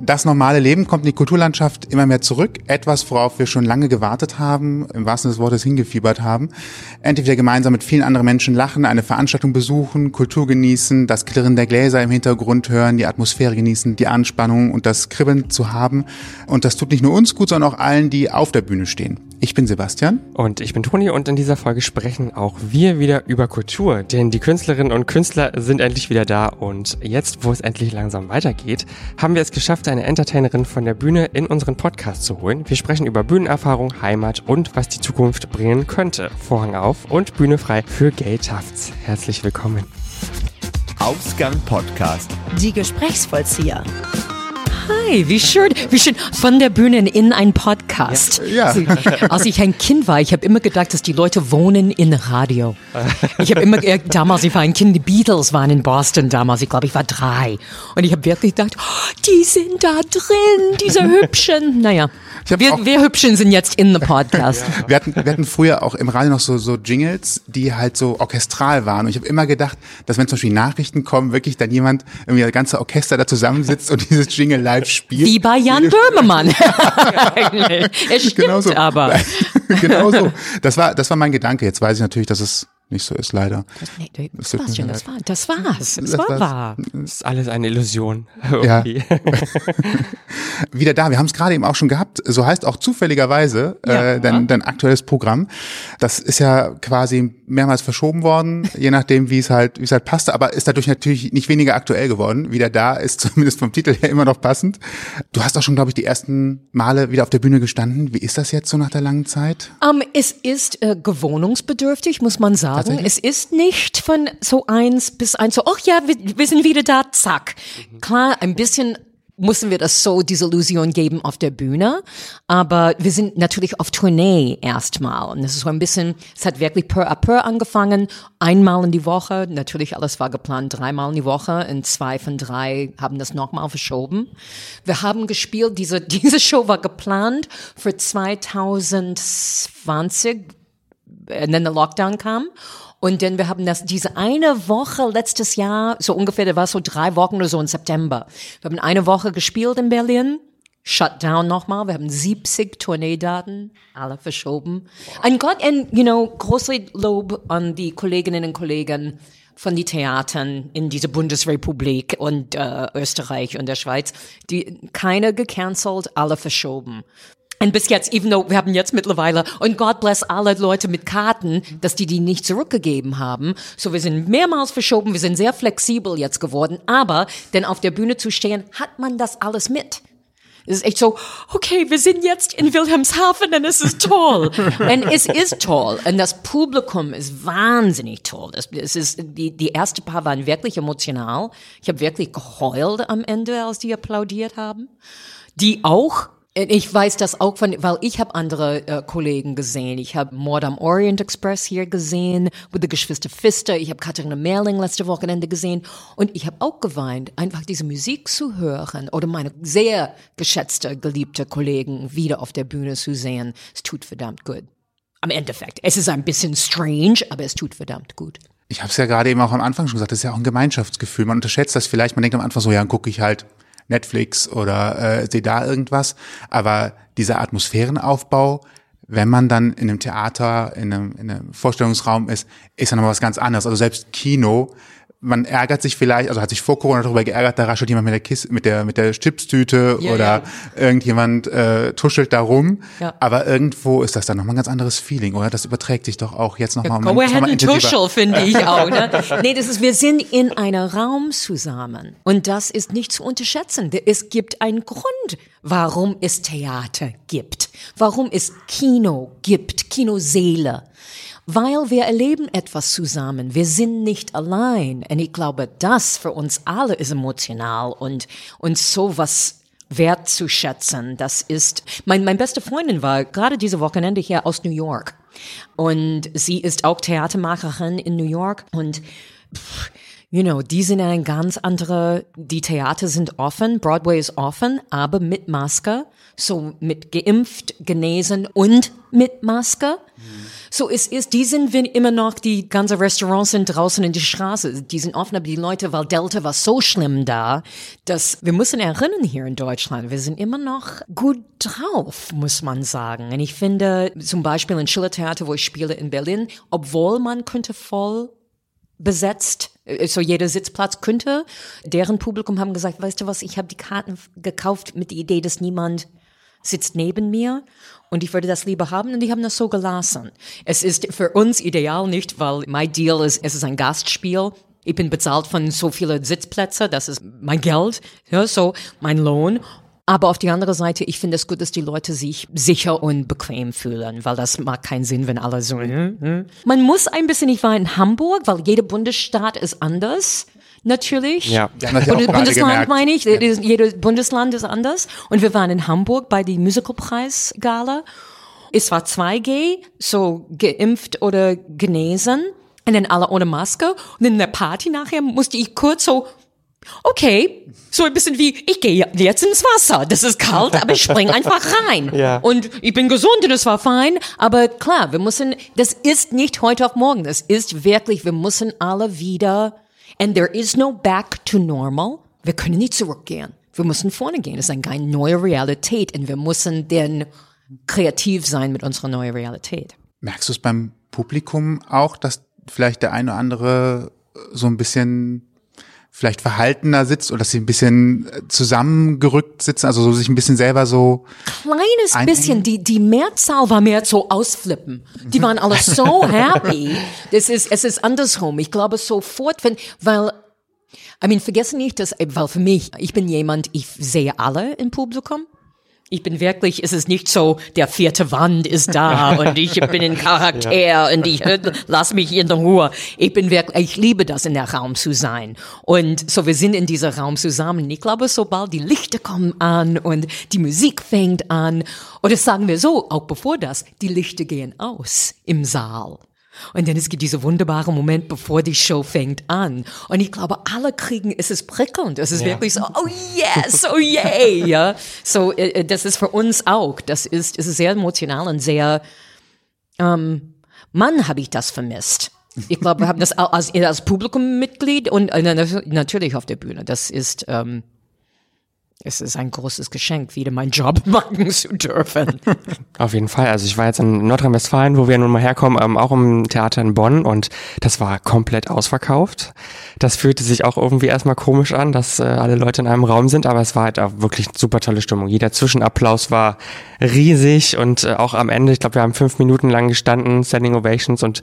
Das normale Leben kommt in die Kulturlandschaft immer mehr zurück. Etwas, worauf wir schon lange gewartet haben, im wahrsten Sinne des Wortes hingefiebert haben. Endlich wieder gemeinsam mit vielen anderen Menschen lachen, eine Veranstaltung besuchen, Kultur genießen, das Klirren der Gläser im Hintergrund hören, die Atmosphäre genießen, die Anspannung und das Kribbeln zu haben. Und das tut nicht nur uns gut, sondern auch allen, die auf der Bühne stehen. Ich bin Sebastian. Und ich bin Toni und in dieser Folge sprechen auch wir wieder über Kultur, denn die Künstlerinnen und Künstler sind endlich wieder da und jetzt, wo es endlich langsam weitergeht, haben wir es geschafft, eine Entertainerin von der Bühne in unseren Podcast zu holen. Wir sprechen über Bühnenerfahrung, Heimat und was die Zukunft bringen könnte. Vorhang auf und Bühne frei für Gay Tufts. Herzlich willkommen. Ausgang Podcast. Die Gesprächsvollzieher. Hi, wie schön, wie schön. Von der Bühne in ein Podcast. Ja. Also, als ich ein Kind war, ich habe immer gedacht, dass die Leute wohnen in Radio. Ich habe immer, damals, ich war ein Kind, die Beatles waren in Boston damals, ich glaube, ich war drei. Und ich habe wirklich gedacht, oh, die sind da drin, diese Hübschen. Naja, wir, auch- wir Hübschen sind jetzt in the Podcast. Wir hatten, wir hatten früher auch im Radio noch so, so Jingles, die halt so orchestral waren. Und ich habe immer gedacht, dass wenn zum Beispiel Nachrichten kommen, wirklich dann jemand, irgendwie das ganze Orchester da zusammensitzt und dieses Jingle live spielt. Wie bei Jan Böhmermann. es stimmt Genau so. aber. genau so. Das war, das war mein Gedanke. Jetzt weiß ich natürlich, dass es nicht so ist, leider. Nee, nee, Das Sebastian, leid. das war, das war's. Das, Das war war's. wahr. Das ist alles eine Illusion. Ja. Irgendwie. Wieder da. Wir haben es gerade eben auch schon gehabt. So heißt auch zufälligerweise Ja. äh, dein, dein aktuelles Programm. Das ist ja quasi mehrmals verschoben worden, je nachdem, wie es halt, wie es halt passte. Aber ist dadurch natürlich nicht weniger aktuell geworden. Wieder da ist zumindest vom Titel her immer noch passend. Du hast auch schon, glaube ich, die ersten Male wieder auf der Bühne gestanden. Wie ist das jetzt so nach der langen Zeit? Ähm, es ist äh, gewohnungsbedürftig, muss man sagen. Es ist nicht von so eins bis eins so, ach ja, wir, wir sind wieder da, zack. Klar, ein bisschen mussten wir das so diese Illusion geben auf der Bühne, aber wir sind natürlich auf Tournee erstmal. Und es ist so ein bisschen, es hat wirklich per à per angefangen, einmal in die Woche, natürlich alles war geplant, dreimal in die Woche, in zwei von drei haben das nochmal verschoben. Wir haben gespielt, diese, diese Show war geplant für 2020, und dann der Lockdown kam. Und dann wir haben das diese eine Woche letztes Jahr, so ungefähr, da war so drei Wochen oder so im September. Wir haben eine Woche gespielt in Berlin. Shutdown nochmal. Wir haben 70 Tourneedaten, alle verschoben. Ein Gott, und, you know, großes Lob an die Kolleginnen und Kollegen von den Theatern in dieser Bundesrepublik und äh, Österreich und der Schweiz, die keine gecancelt, alle verschoben. Und bis jetzt, even though wir haben jetzt mittlerweile, und God bless alle Leute mit Karten, dass die die nicht zurückgegeben haben. So, wir sind mehrmals verschoben, wir sind sehr flexibel jetzt geworden, aber denn auf der Bühne zu stehen, hat man das alles mit. Es ist echt so, okay, wir sind jetzt in Wilhelmshaven und es ist toll. und es ist toll. Und das Publikum ist wahnsinnig toll. Es, es ist, die, die erste Paar waren wirklich emotional. Ich habe wirklich geheult am Ende, als die applaudiert haben. Die auch ich weiß das auch von, weil ich habe andere äh, Kollegen gesehen. Ich habe Mord am Orient Express hier gesehen, mit der Geschwister Pfister. Ich habe Katharina Merling letzte Wochenende gesehen. Und ich habe auch geweint, einfach diese Musik zu hören oder meine sehr geschätzte, geliebte Kollegen wieder auf der Bühne zu sehen. Es tut verdammt gut. Am Endeffekt. Es ist ein bisschen strange, aber es tut verdammt gut. Ich habe es ja gerade eben auch am Anfang schon gesagt, das ist ja auch ein Gemeinschaftsgefühl. Man unterschätzt das vielleicht, man denkt am Anfang so, ja, dann gucke ich halt Netflix oder äh, sehe da irgendwas. Aber dieser Atmosphärenaufbau, wenn man dann in einem Theater, in einem, in einem Vorstellungsraum ist, ist dann noch was ganz anderes. Also selbst Kino, man ärgert sich vielleicht, also hat sich vor Corona darüber geärgert, da raschelt jemand mit der Kiste, mit der mit der Chipstüte Ja, oder ja. irgendjemand äh, tuschelt da rum. Ja. Aber irgendwo ist das dann nochmal ein ganz anderes Feeling, oder? Das überträgt sich doch auch jetzt nochmal. Go ahead and tuschel, finde ich auch. Ne? Nee, das ist, wir sind in einem Raum zusammen. Und das ist nicht zu unterschätzen. Es gibt einen Grund, warum es Theater gibt. Warum es Kino gibt, Kinoseele. Weil wir erleben etwas zusammen. Wir sind nicht allein. Und ich glaube, das für uns alle ist emotional und, und sowas wertzuschätzen. Das ist, mein, mein beste Freundin war gerade diese Wochenende hier aus New York. Und sie ist auch Theatermacherin in New York und pff, You know, die sind ein ganz andere, die Theater sind offen, Broadway ist offen, aber mit Maske, so mit geimpft, genesen und mit Maske. So es ist, die sind wenn immer noch, die ganze Restaurants sind draußen in die Straße, die sind offen, aber die Leute, weil Delta war so schlimm da, dass wir müssen erinnern hier in Deutschland, wir sind immer noch gut drauf, muss man sagen. Und ich finde, zum Beispiel in Schillertheater, wo ich spiele in Berlin, obwohl man könnte voll besetzt, äh, so jeder Sitzplatz könnte. Deren Publikum haben gesagt, weißt du was, ich habe die Karten gekauft mit der Idee, dass niemand sitzt neben mir und ich würde das lieber haben und die haben das so gelassen. Es ist für uns ideal nicht, weil mein Deal ist, es ist ein Gastspiel. Ich bin bezahlt von so vielen Sitzplätzen, das ist mein Geld, ja, so mein Lohn. Aber auf die andere Seite, ich finde es gut, dass die Leute sich sicher und bequem fühlen, weil das macht keinen Sinn, wenn alle so. hm, hm. Man muss ein bisschen, ich war in Hamburg, weil jeder Bundesstaat ist anders. Natürlich. Ja. Das ja auch Bundes- Bundesland meine ich, jedes Bundesland ist anders. Und wir waren in Hamburg bei die Musicalpreis-Gala. Es war 2G, so geimpft oder genesen. Und dann alle ohne Maske. Und in der Party nachher musste ich kurz so, okay, so ein bisschen wie, ich gehe jetzt ins Wasser. Das ist kalt, aber ich spring einfach rein. Ja. Und ich bin gesund und es war fein. Aber klar, wir müssen, das ist nicht heute auf morgen. Das ist wirklich, wir müssen alle wieder, and there is no back to normal. Wir können nicht zurückgehen. Wir müssen vorne gehen. Es ist eine neue Realität und wir müssen dann kreativ sein mit unserer neuen Realität. Merkst du es beim Publikum auch, dass vielleicht der eine oder andere so ein bisschen vielleicht verhaltener sitzt oder dass sie ein bisschen äh, zusammengerückt sitzen, also so sich ein bisschen selber so kleines Ein- bisschen, die, die Mehrzahl war mehr so ausflippen. Die waren alle so happy. Das ist, es ist andersrum. Ich glaube sofort, wenn, weil, I mean, vergessen nicht, dass, weil für mich, ich bin jemand, ich sehe alle im Publikum. Ich bin wirklich, es ist nicht so, der vierte Wand ist da und ich bin ein Charakter und ich äh, lass mich in der Ruhe. Ich bin wirklich, ich liebe das, in der Raum zu sein. Und so, wir sind in dieser Raum zusammen. Ich glaube, sobald die Lichter kommen an und die Musik fängt an, oder sagen wir so, auch bevor das, die Lichter gehen aus im Saal. Und dann es gibt dieser wunderbare Moment, bevor die Show fängt an. Und ich glaube, alle kriegen, es ist prickelnd. Es ist wirklich so, oh yes, oh yay, ja. So, äh, das ist für uns auch. Das ist, es ist sehr emotional und sehr, ähm, Mann, habe ich das vermisst. Ich glaube, wir haben das als, als Publikummitglied und äh, na- natürlich auf der Bühne. Das ist, ähm, es ist ein großes Geschenk, wieder meinen Job machen zu dürfen. Auf jeden Fall. Also ich war jetzt in Nordrhein-Westfalen, wo wir nun mal herkommen, ähm, auch im Theater in Bonn und das war komplett ausverkauft. Das fühlte sich auch irgendwie erstmal komisch an, dass äh, alle Leute in einem Raum sind, aber es war halt auch wirklich eine super tolle Stimmung. Jeder Zwischenapplaus war riesig und äh, auch am Ende, ich glaube, wir haben fünf Minuten lang gestanden, Standing Ovations und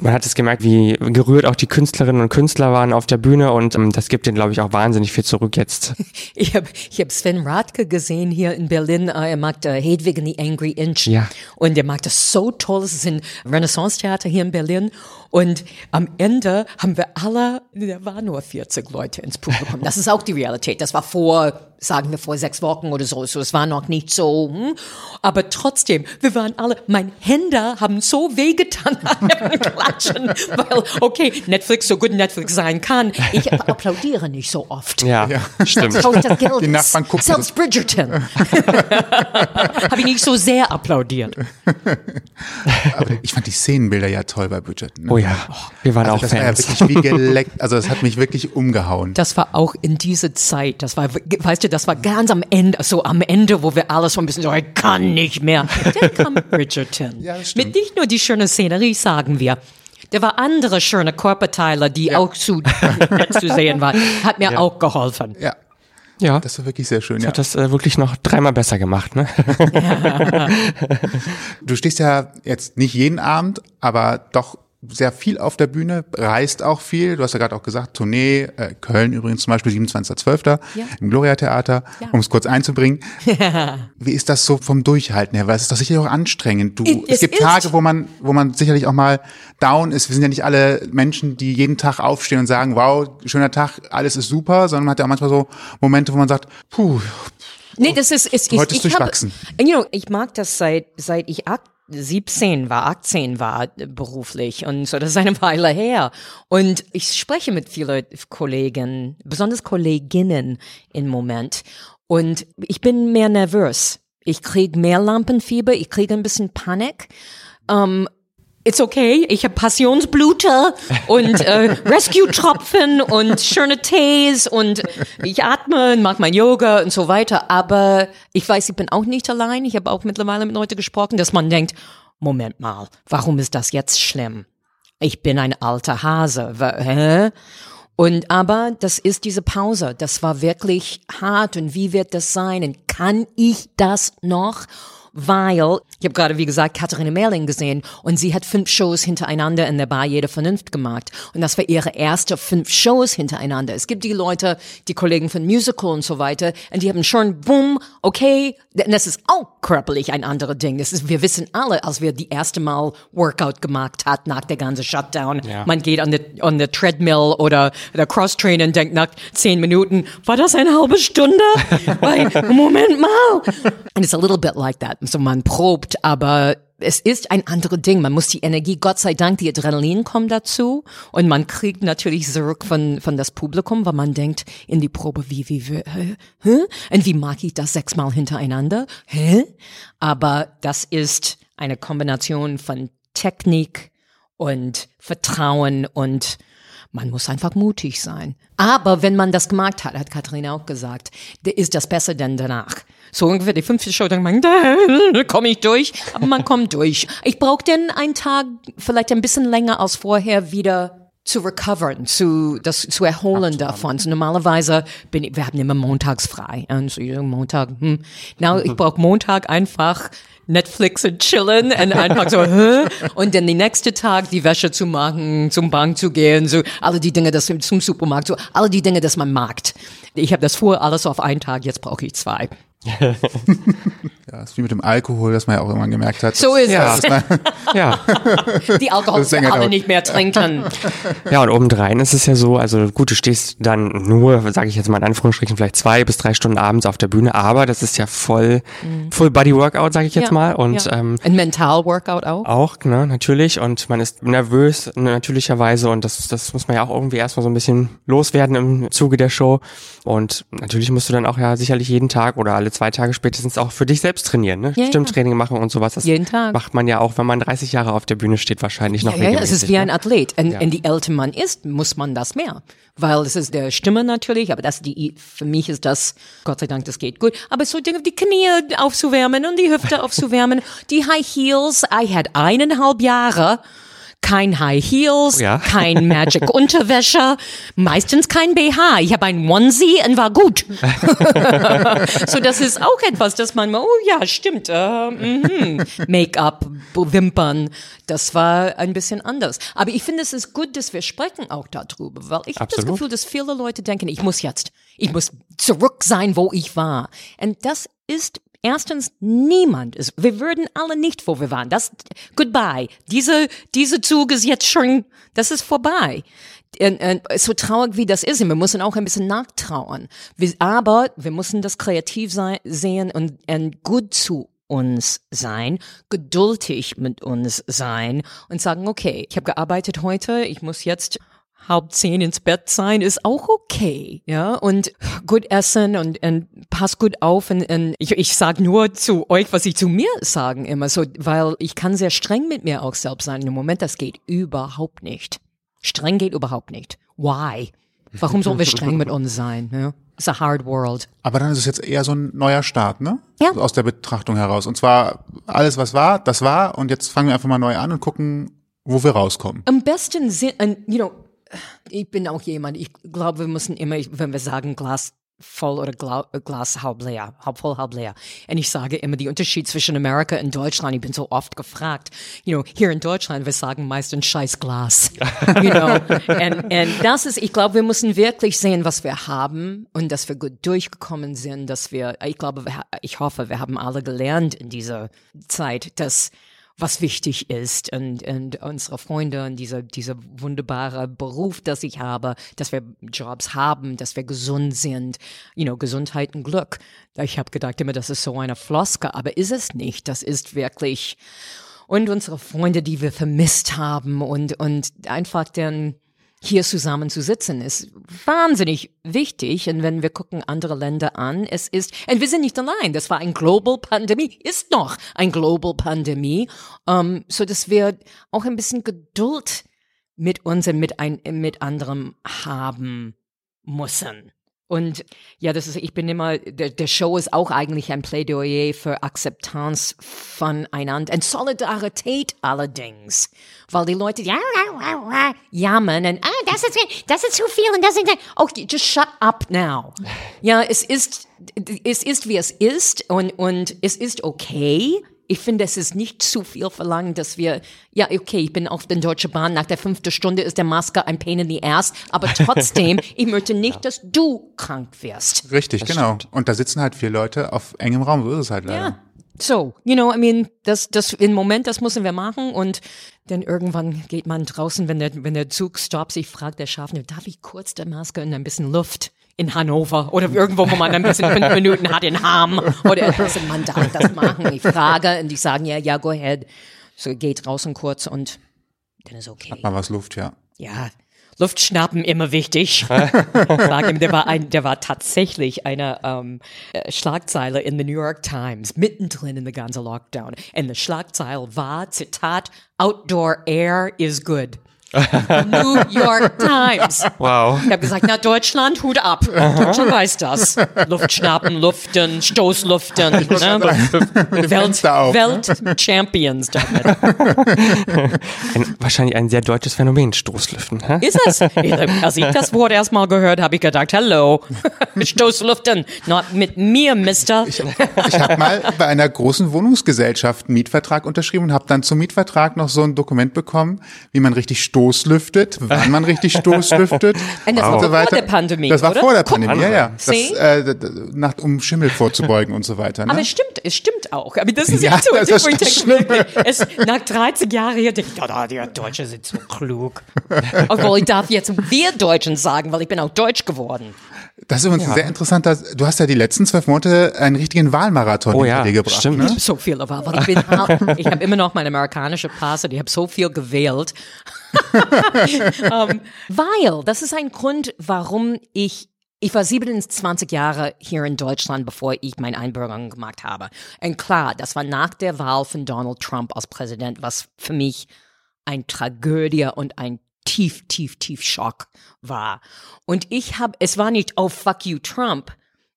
man hat es gemerkt, wie gerührt auch die Künstlerinnen und Künstler waren auf der Bühne und ähm, das gibt denen, glaube ich, auch wahnsinnig viel zurück jetzt. Ich habe ich hab Sven Radke gesehen hier in Berlin. Äh, Er mag äh, Hedwig and the Angry Inch. Ja. Und er mag das so toll. Es ist ein Renaissance-Theater hier in Berlin. Und am Ende haben wir alle, da waren nur 40 Leute ins Publikum. Das ist auch die Realität. Das war vor, sagen wir, vor sechs Wochen oder so. So, es war noch nicht so. Hm. Aber trotzdem, wir waren alle, meine Hände haben so wehgetan beim Klatschen. Weil, okay, Netflix, so gut Netflix sein kann. Ich applaudiere nicht so oft. Ja, stimmt. Das Geld Die. Nachbarn gucken Selbst Bridgerton. Habe ich nicht so sehr applaudiert. Aber ich fand die Szenenbilder ja toll bei Bridgerton. Ne? Oh ja, wir waren also auch das war ja Fans. wirklich wie geleckt. Also das hat mich wirklich umgehauen. Das war auch in dieser Zeit, das war, weißt du, das war ganz am Ende, so am Ende, wo wir alles so ein bisschen so, ich kann nicht mehr. Dann kam Bridgerton. Ja, das. Mit nicht nur die schöne Szenerie, sagen wir. Da war andere schöne Körperteile, die auch zu, zu sehen waren. Hat mir auch geholfen. Ja, Ja, das war wirklich sehr schön. Ja. hat das äh, wirklich noch dreimal besser gemacht, ne? Du stehst ja jetzt nicht jeden Abend, aber doch sehr viel auf der Bühne, reist auch viel. Du hast ja gerade auch gesagt, Tournee, äh, Köln übrigens zum Beispiel 27.12. Ja. im Gloria Theater, Ja. um es kurz einzubringen. Wie ist das so vom Durchhalten her? Weil es ist doch sicherlich auch anstrengend. Du, Es- es, gibt ist. Tage, wo man, wo man sicherlich auch mal down ist. Wir sind ja nicht alle Menschen, die jeden Tag aufstehen und sagen, wow, schöner Tag, alles ist super, sondern man hat ja auch manchmal so Momente, wo man sagt, puh, Nee, das ist, ist Heute ist ich, ich hab- durchwachsen. You know, ich mag das seit, seit ich akt- 17 war, 18 war beruflich und so, das ist eine Weile her. Und ich spreche mit vielen Kollegen, besonders Kolleginnen im Moment. Und ich bin mehr nervös. Ich krieg mehr Lampenfieber, ich kriege ein bisschen Panik. Ähm, it's okay. Ich habe Passionsblute und äh, Rescue-Tropfen und schöne Tees und ich atme und mache mein Yoga und so weiter. Aber ich weiß, ich bin auch nicht allein. Ich habe auch mittlerweile mit Leuten gesprochen, dass man denkt, Moment mal, warum ist das jetzt schlimm? Ich bin ein alter Hase. Hä? Und aber das ist diese Pause. Das war wirklich hart. Und wie wird das sein? Und kann ich das noch? Weil ich habe gerade, wie gesagt, Katharina Merling gesehen und sie hat fünf Shows hintereinander in der Bar Jede Vernunft gemacht. Und das war ihre erste fünf Shows hintereinander. Es gibt die Leute, die Kollegen von Musical und so weiter, und die haben schon, boom, okay, und das ist auch körperlich ein anderes Ding. Das ist, wir wissen alle, als wir die erste Mal Workout gemacht hat nach der ganzen Shutdown. Ja. Man geht an der, an der Treadmill oder der Cross-Train und denkt nach zehn Minuten, war das eine halbe Stunde? Moment mal. And it's a little bit like that so man probt, aber es ist ein anderes Ding. Man muss die Energie, Gott sei Dank, die Adrenalin kommt dazu und man kriegt natürlich zurück von, von das Publikum, weil man denkt in die Probe, wie, wie, wie, hä? Und wie mag ich das sechsmal hintereinander? Hä? Aber das ist eine Kombination von Technik und Vertrauen und man muss einfach mutig sein. Aber wenn man das gemacht hat, hat Katharina auch gesagt, ist das besser denn danach. So ungefähr die fünfte Show, dann man, da komme ich durch, aber man kommt durch. Ich brauche dann einen Tag, vielleicht ein bisschen länger als vorher wieder zu recovern, zu, das, zu erholen davon. So normalerweise bin ich, wir haben immer montags frei. Und so, Montag, hm. Now, ich brauche Montag einfach Netflix und chillen und einfach so, Hä? und dann den nächsten Tag die Wäsche zu machen, zum Bank zu gehen, so alle die Dinge, das zum Supermarkt, so alle die Dinge, das man mag. Ich habe das vor alles auf einen Tag, jetzt brauche ich zwei ja, ist wie mit dem Alkohol, das man ja auch immer gemerkt hat. So ist ja. es. ja. Die Alkoholiker alle nicht mehr trinken. Ja, und obendrein ist es ja so, also gut, du stehst dann nur, sage ich jetzt mal in Anführungsstrichen, vielleicht zwei bis drei Stunden abends auf der Bühne, aber das ist ja voll, mhm. Full Body Workout, sage ich jetzt ja. mal. Und ja. ähm, ein Mental Workout auch. Auch, ne, natürlich. Und man ist nervös, natürlicherweise. Und das, das muss man ja auch irgendwie erstmal so ein bisschen loswerden im Zuge der Show. Und natürlich musst du dann auch ja sicherlich jeden Tag oder alle zwei Tage spätestens auch für dich selbst trainieren, ne? Ja, Stimmtraining machen und sowas. Das jeden Tag. macht man ja auch, wenn man 30 Jahre auf der Bühne steht, wahrscheinlich noch ja, ja, es ist wie ne? ein Athlet. Und, Ja. und die älter man ist, muss man das mehr. Weil es ist der Stimme natürlich, aber das die, für mich ist das, Gott sei Dank, das geht gut. Aber so Dinge, die Knie aufzuwärmen und die Hüfte aufzuwärmen, die High Heels, ich hatte eineinhalb Jahre kein High Heels, Ja. kein Magic Unterwäsche, meistens kein BH. Ich habe ein Onesie und war gut. so, das ist auch etwas, dass man, oh ja, stimmt, äh, mhm. Make-up, Wimpern, das war ein bisschen anders. Aber ich finde, es ist gut, dass wir sprechen auch darüber, weil ich habe das. Gefühl, dass viele Leute denken, ich muss jetzt, ich muss zurück sein, wo ich war. Und das ist Erstens, niemand ist, wir würden alle nicht, wo wir waren. Das, goodbye. Diese, diese Zug ist jetzt schon, das ist vorbei. Und, und, so traurig wie das ist, wir müssen auch ein bisschen nachtrauern. Aber wir müssen das kreativ sein, sehen und, und gut zu uns sein, geduldig mit uns sein und sagen, okay, ich habe gearbeitet heute, ich muss jetzt halb zehn ins Bett sein, ist auch okay, ja, und gut essen und, und pass gut auf und, und ich, ich sag nur zu euch, was ich zu mir sagen immer so, weil ich kann sehr streng mit mir auch selbst sein. Im Moment, das geht überhaupt nicht. Streng geht überhaupt nicht. Why? Warum sollen wir streng mit uns sein? Ja? It's a hard world. Aber dann ist es jetzt eher so ein neuer Start, ne? Ja. Aus der Betrachtung heraus. Und zwar alles, was war, das war. Und jetzt fangen wir einfach mal neu an und gucken, wo wir rauskommen. Am besten sind, and, you know, ich bin auch jemand, ich glaube, wir müssen immer, wenn wir sagen Glas voll oder Gla Glas halb leer, halb voll, halb leer. Und ich sage immer, die Unterschied zwischen Amerika und Deutschland, ich bin so oft gefragt, you know, hier in Deutschland, wir sagen meistens scheiß Glas, you know. Und, und das ist, ich glaube, wir müssen wirklich sehen, was wir haben und dass wir gut durchgekommen sind, dass wir, ich glaube, ich hoffe, wir haben alle gelernt in dieser Zeit, dass was wichtig ist und, und unsere Freunde und dieser, dieser wunderbare Beruf, das ich habe, dass wir Jobs haben, dass wir gesund sind, you know, Gesundheit und Glück. Ich habe gedacht immer, das ist so eine Floske, aber ist es nicht. Das ist wirklich, und unsere Freunde, die wir vermisst haben und, und einfach dann, hier zusammen zu sitzen, ist wahnsinnig wichtig. Und wenn wir gucken andere Länder an, es ist, und wir sind nicht allein, das war ein Global Pandemie, ist noch ein Global Pandemie, ähm, so dass wir auch ein bisschen Geduld mit uns und mit ein, mit anderem haben müssen. Und ja, das ist, ich bin immer, der, der Show ist auch eigentlich ein Plädoyer für Akzeptanz voneinander und Solidarität allerdings, weil die Leute ja, jammern und ah, das ist, das ist zu viel und das ist, oh, just shut up now. Ja, es ist, es ist wie es ist und, und es ist okay ich finde, es ist nicht zu viel verlangt, dass wir, ja, okay, ich bin auf der Deutschen Bahn, nach der fünften Stunde ist der Maske ein Pain in the ass, aber trotzdem, ich möchte nicht, ja. dass du krank wirst. Richtig, das genau. Stimmt. Und da sitzen halt vier Leute auf engem Raum, so ist es halt leider. Ja. So, you know, I mean, das, das im Moment, das müssen wir machen und dann irgendwann geht man draußen, wenn der, wenn der Zug stoppt, sich fragt der Schaffner, darf ich kurz der Maske und ein bisschen Luft? In Hannover oder irgendwo, wo man ein bisschen fünf Minuten hat in Ham oder etwas. Man darf das machen. Ich frage und die sagen ja, ja, go ahead. So geht draußen kurz und dann ist okay. Hat mal was Luft, ja. Ja, Luft schnappen immer wichtig. Sag ihm, der war ein, der war tatsächlich eine ähm, äh, Schlagzeile in the New York Times mittendrin in the ganzen Lockdown. Und die Schlagzeile war Zitat: Outdoor air is good. New York Times. Wow. Ich habe gesagt, na Deutschland, Hut ab. Deutschland weiß das. Luft schnappen, luften, Stoßluften. Ne? Welt, auf, Welt Champions damit. Ein, wahrscheinlich ein sehr deutsches Phänomen, Stoßlüften. Hä? Ist es? Als ich das Wort erstmal gehört habe, ich gedacht, hello, Stoßluften, not mit mir, Mister. Ich, ich habe mal bei einer großen Wohnungsgesellschaft einen Mietvertrag unterschrieben und habe dann zum Mietvertrag noch so ein Dokument bekommen, wie man richtig Stoß Stoßlüftet, wann man richtig Stoßlüftet. Und das war so vor der Pandemie, Das war oder? vor der Pandemie, ja, ja. Das, äh, nach, um Schimmel vorzubeugen und so weiter. Ne? Aber es stimmt, es stimmt auch. Aber das ist ja, so, das ist wirklich, es, nach 30 Jahren hier denke ich, ja, die Deutschen sind so klug. Obwohl ich darf jetzt wir Deutschen sagen, weil ich bin auch deutsch geworden. Das ist übrigens ja. sehr interessant. Du hast ja die letzten zwölf Monate einen richtigen Wahlmarathon oh, ja, dir gebracht. Stimmt. Ne? Ich habe so Wahl, weil ich bin, ich habe immer noch meine amerikanische Pass und ich habe so viel gewählt. Um, weil, das ist ein Grund, warum ich ich war 27 Jahre hier in Deutschland, bevor ich meine Einbürgerung gemacht habe. Und klar, das war nach der Wahl von Donald Trump als Präsident, was für mich ein Tragödie und ein tief, tief, tief Schock war. Und ich habe, es war nicht, oh fuck you Trump,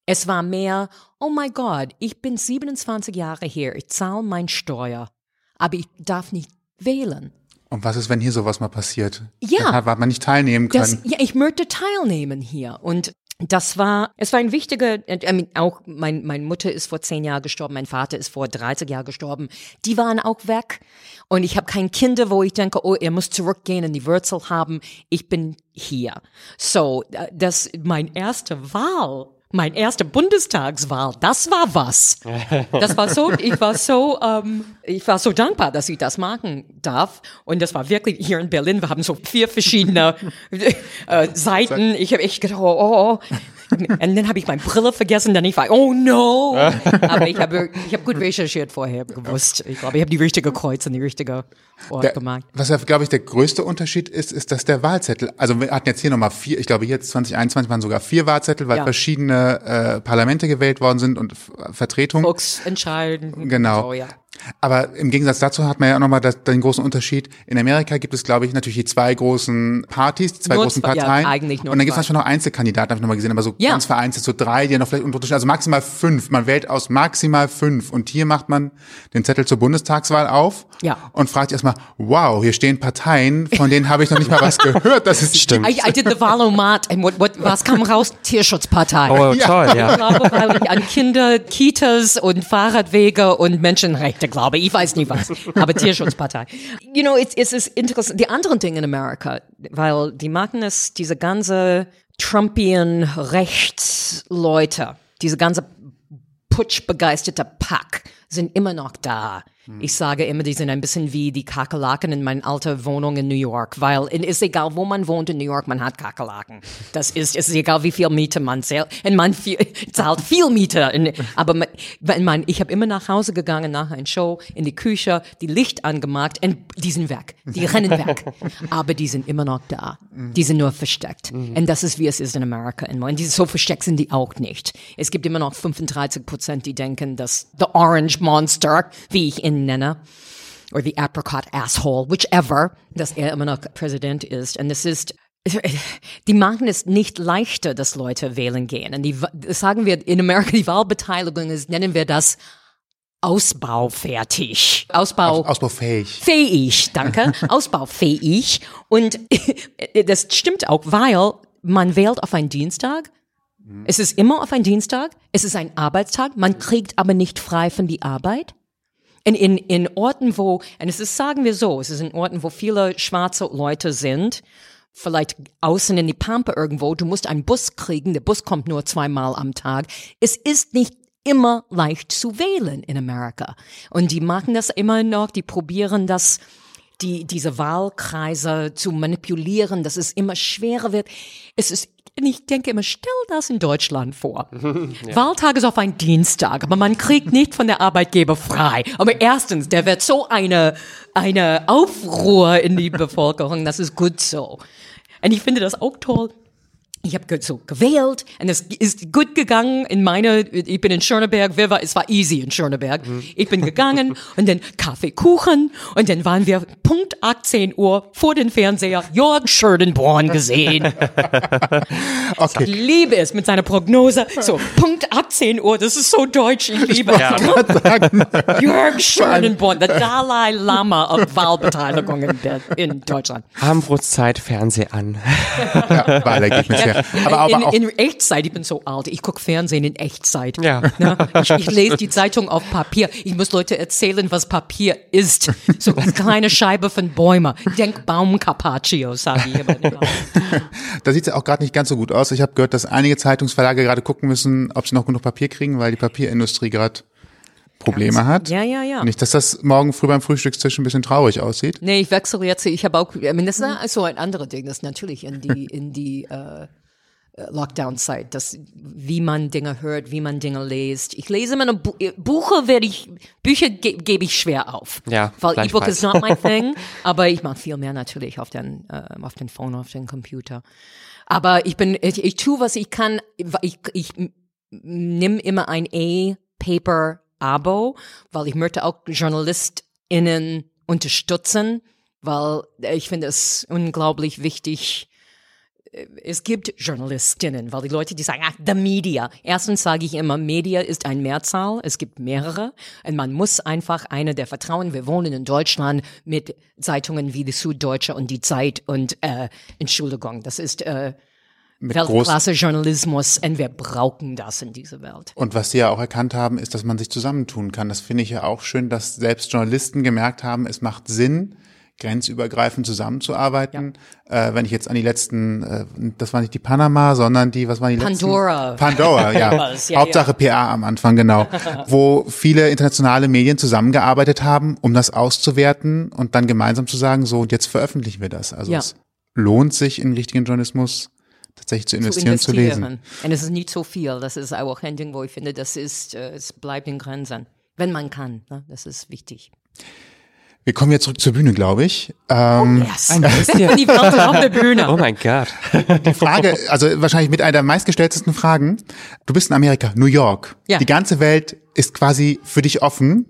es war mehr, oh my God, ich bin 27 Jahre hier, ich zahle mein Steuer, aber ich darf nicht wählen. Und was ist, wenn hier sowas mal passiert? Ja. Dann hat man nicht teilnehmen können. Das, ja, ich möchte teilnehmen hier. Und das war, es war ein wichtiger, I mean, auch mein, meine Mutter ist vor zehn Jahren gestorben, mein Vater ist vor 30 Jahren gestorben. Die waren auch weg. Und ich habe kein Kinder, wo ich denke, oh, er muss zurückgehen und die Wurzel haben. Ich bin hier. So, äh, das, mein erste Wahl mein erste Bundestagswahl, das war was. Das war so, ich war so, ähm, ich war so dankbar, dass ich das machen darf. Und das war wirklich hier in Berlin. Wir haben so vier verschiedene äh, Seiten. Ich habe echt gedacht, oh, oh, oh. Und dann habe ich meine Brille vergessen, dann ich war, oh no. Aber ich habe ich hab gut recherchiert vorher, gewusst. Ich glaube, ich habe die richtige Kreuz und die richtige Ort der, gemacht. Was glaube ich, der größte Unterschied ist, ist, dass der Wahlzettel, also wir hatten jetzt hier nochmal vier, ich glaube jetzt 2021 waren sogar vier Wahlzettel, weil ja. verschiedene äh, Parlamente gewählt worden sind und Vertretungen. Volksentscheiden. Genau. So, ja. Aber im Gegensatz dazu hat man ja auch nochmal den großen Unterschied. In Amerika gibt es, glaube ich, natürlich die zwei großen Partys, die zwei nur großen Parteien. Ja, eigentlich nur und dann gibt es natürlich noch Einzelkandidaten, habe ich nochmal gesehen, aber so ja. ganz vereinzelt, so drei, die ja noch vielleicht unterschiedlich, also maximal fünf. Man wählt aus maximal fünf. Und hier macht man den Zettel zur Bundestagswahl auf ja. und fragt erstmal, wow, hier stehen Parteien, von denen habe ich noch nicht mal was gehört. Das ist stimmt. I, I did the Valomat and what, what, was kam raus? Tierschutzpartei. Oh, toll, ja. Ich glaube, weil ich an Kinder, Kitas und Fahrradwege und Menschenrechte glaube. Ich weiß nicht was, aber Tierschutzpartei. You know, es, es ist interessant. Die anderen Dinge in Amerika, weil die machen es, diese ganze Trumpian Rechtsleute, diese ganze putschbegeisterte Pack, sind immer noch da. Ich sage immer, die sind ein bisschen wie die Kakerlaken in meiner alten Wohnung in New York, weil es ist egal, wo man wohnt in New York, man hat Kakerlaken. Das ist, es ist egal, wie viel Miete man zahlt. Und man viel, zahlt viel Miete. In, aber man, wenn man, ich habe immer nach Hause gegangen nach einer Show, in die Küche, die Licht angemacht und die sind weg. Die rennen weg. aber die sind immer noch da. Die sind nur versteckt. Und das ist, wie es ist in Amerika. Und so versteckt sind die auch nicht. Es gibt immer noch 35 Prozent, die denken, dass the Orange Monster, wie ich ihn nenne, or the apricot asshole, whichever, dass er immer noch Präsident ist. Und es ist, die machen es nicht leichter, dass Leute wählen gehen. Und die, sagen wir in Amerika, die Wahlbeteiligung ist, nennen wir das Ausbaufertig. Ausbau. Aus, ausbaufähig. Fähig, danke. Ausbaufähig. Und das stimmt auch, weil man wählt auf einen Dienstag. Es ist immer auf einen Dienstag. Es ist ein Arbeitstag. Man kriegt aber nicht frei von die Arbeit. In, in, in Orten, wo, und es ist, sagen wir so, es ist in Orten, wo viele schwarze Leute sind, vielleicht außen in die Pampa irgendwo, du musst einen Bus kriegen, der Bus kommt nur zweimal am Tag. Es ist nicht immer leicht zu wählen in Amerika. Und die machen das immer noch, die probieren das, die, diese Wahlkreise zu manipulieren, dass es immer schwerer wird. Es ist, ich denke immer, stell das in Deutschland vor. ja. Wahltag ist auf ein Dienstag, aber man kriegt nicht von der Arbeitgeber frei. Aber erstens, der wird so eine, eine Aufruhr in die Bevölkerung, das ist gut so. Und ich finde das auch toll, ich habe so gewählt und es ist gut gegangen in meine, ich bin in Schöneberg, wer war, es war easy in Schöneberg. Mhm. Ich bin gegangen und dann Kaffee, Kuchen und dann waren wir Punkt 18 Uhr vor dem Fernseher Jörg Schödenborn gesehen. okay. Ich liebe es mit seiner Prognose. So, Punkt 18 Uhr, das ist so deutsch, ich liebe es. Jörg Schödenborn, der Dalai Lama auf Wahlbeteiligung in, in Deutschland. Armbrustzeit, Fernseh an. Ja, Wahlergebnis wäre. Aber, aber in, auch, in Echtzeit, ich bin so alt, ich gucke Fernsehen in Echtzeit. Ja. Ne? Ich, ich lese die Zeitung auf Papier. Ich muss Leute erzählen, was Papier ist. So eine kleine Scheibe von Bäumen. Denk Baum Carpaccio, sage ich immer. Da sieht es ja auch gerade nicht ganz so gut aus. Ich habe gehört, dass einige Zeitungsverlage gerade gucken müssen, ob sie noch genug Papier kriegen, weil die Papierindustrie gerade Probleme hat. Ja, ja, ja. Nicht, dass das morgen früh beim Frühstückstisch ein bisschen traurig aussieht. Nee, ich wechsle jetzt. Ich habe auch, ich meine, das ist so ein anderes Ding, das natürlich in die, in die äh, Lockdown-Zeit, das, wie man Dinge hört, wie man Dinge liest. Ich lese meine Bu Bücher werde ich, Bücher ge gebe ich schwer auf. Ja, Weil. E-Book is not my thing, aber ich mache viel mehr natürlich auf den, äh, auf den Phone, auf den Computer. Aber ich bin, ich, ich tue, was ich kann. Ich, ich nimm immer ein E-Paper-Abo, weil ich möchte auch JournalistInnen unterstützen, weil ich finde es unglaublich wichtig, es gibt Journalistinnen, weil die Leute, die sagen, ach, the media. Erstens sage ich immer, Media ist ein Mehrzahl, es gibt mehrere und man muss einfach eine der vertrauen. Wir wohnen in Deutschland mit Zeitungen wie die Süddeutsche und die Zeit und äh, Entschuldigung, das ist äh, Mit groß Weltklasse Journalismus und wir brauchen das in dieser Welt. und was sie ja auch erkannt haben, ist, dass man sich zusammentun kann. Das finde ich ja auch schön, dass selbst Journalisten gemerkt haben, es macht Sinn, grenzübergreifend zusammenzuarbeiten. Äh, wenn ich jetzt an die letzten, äh, das war nicht die Panama, sondern die, was waren die Pandora. letzten? Pandora, ja. Was, ja, Hauptsache PA am Anfang, genau. Wo viele internationale Medien zusammengearbeitet haben, um das auszuwerten und dann gemeinsam zu sagen, so, und jetzt veröffentlichen wir das. Also Ja. es lohnt sich, in richtigen Journalismus tatsächlich zu investieren, zu, lesen. Und es ist nicht so viel. Das ist auch ein Ding, wo ich finde, das ist, äh, es bleibt in Grenzen. Wenn man kann, ne? das ist wichtig. Wir kommen jetzt zurück zur Bühne, glaube ich. Ähm, Yes. Ein bisschen. Die Welt auf der Bühne. Oh mein Gott. Die Frage, also wahrscheinlich mit einer der meistgestelltesten Fragen. Du bist in Amerika, New York. Ja. Die ganze Welt ist quasi für dich offen.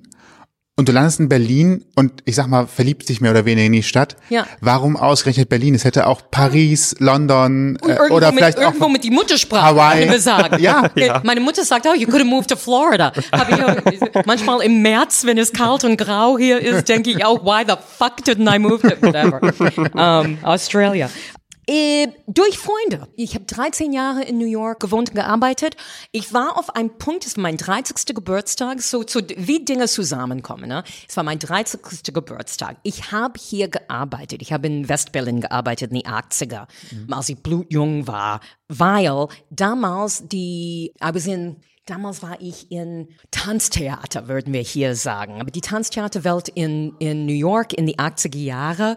Und du landest in Berlin und ich sag mal, verliebst dich mehr oder weniger in die Stadt. Ja. Warum ausgerechnet Berlin? Es hätte auch Paris, London äh, irgendwo, oder mit, vielleicht auch irgendwo mit die Muttersprache Hawaii. können wir sagen. Ja. Meine Mutter sagt, oh, you could have moved to Florida. Auch, manchmal im März, wenn es kalt und grau hier ist, denke ich auch, why the fuck didn't I move to whatever? Um, Australia. Äh, durch Freunde. Ich habe 13 Jahre in New York gewohnt und gearbeitet. Ich war auf einem Punkt, es war mein 30. Geburtstag, so, so wie Dinge zusammenkommen. Ne? Es war mein 30. Geburtstag. Ich habe hier gearbeitet. Ich habe in Westberlin gearbeitet in die 80er, als ich blutjung war, weil damals die, I was in damals war ich in Tanztheater, würden wir hier sagen. Aber die Tanztheaterwelt in, in New York in die 80er Jahre,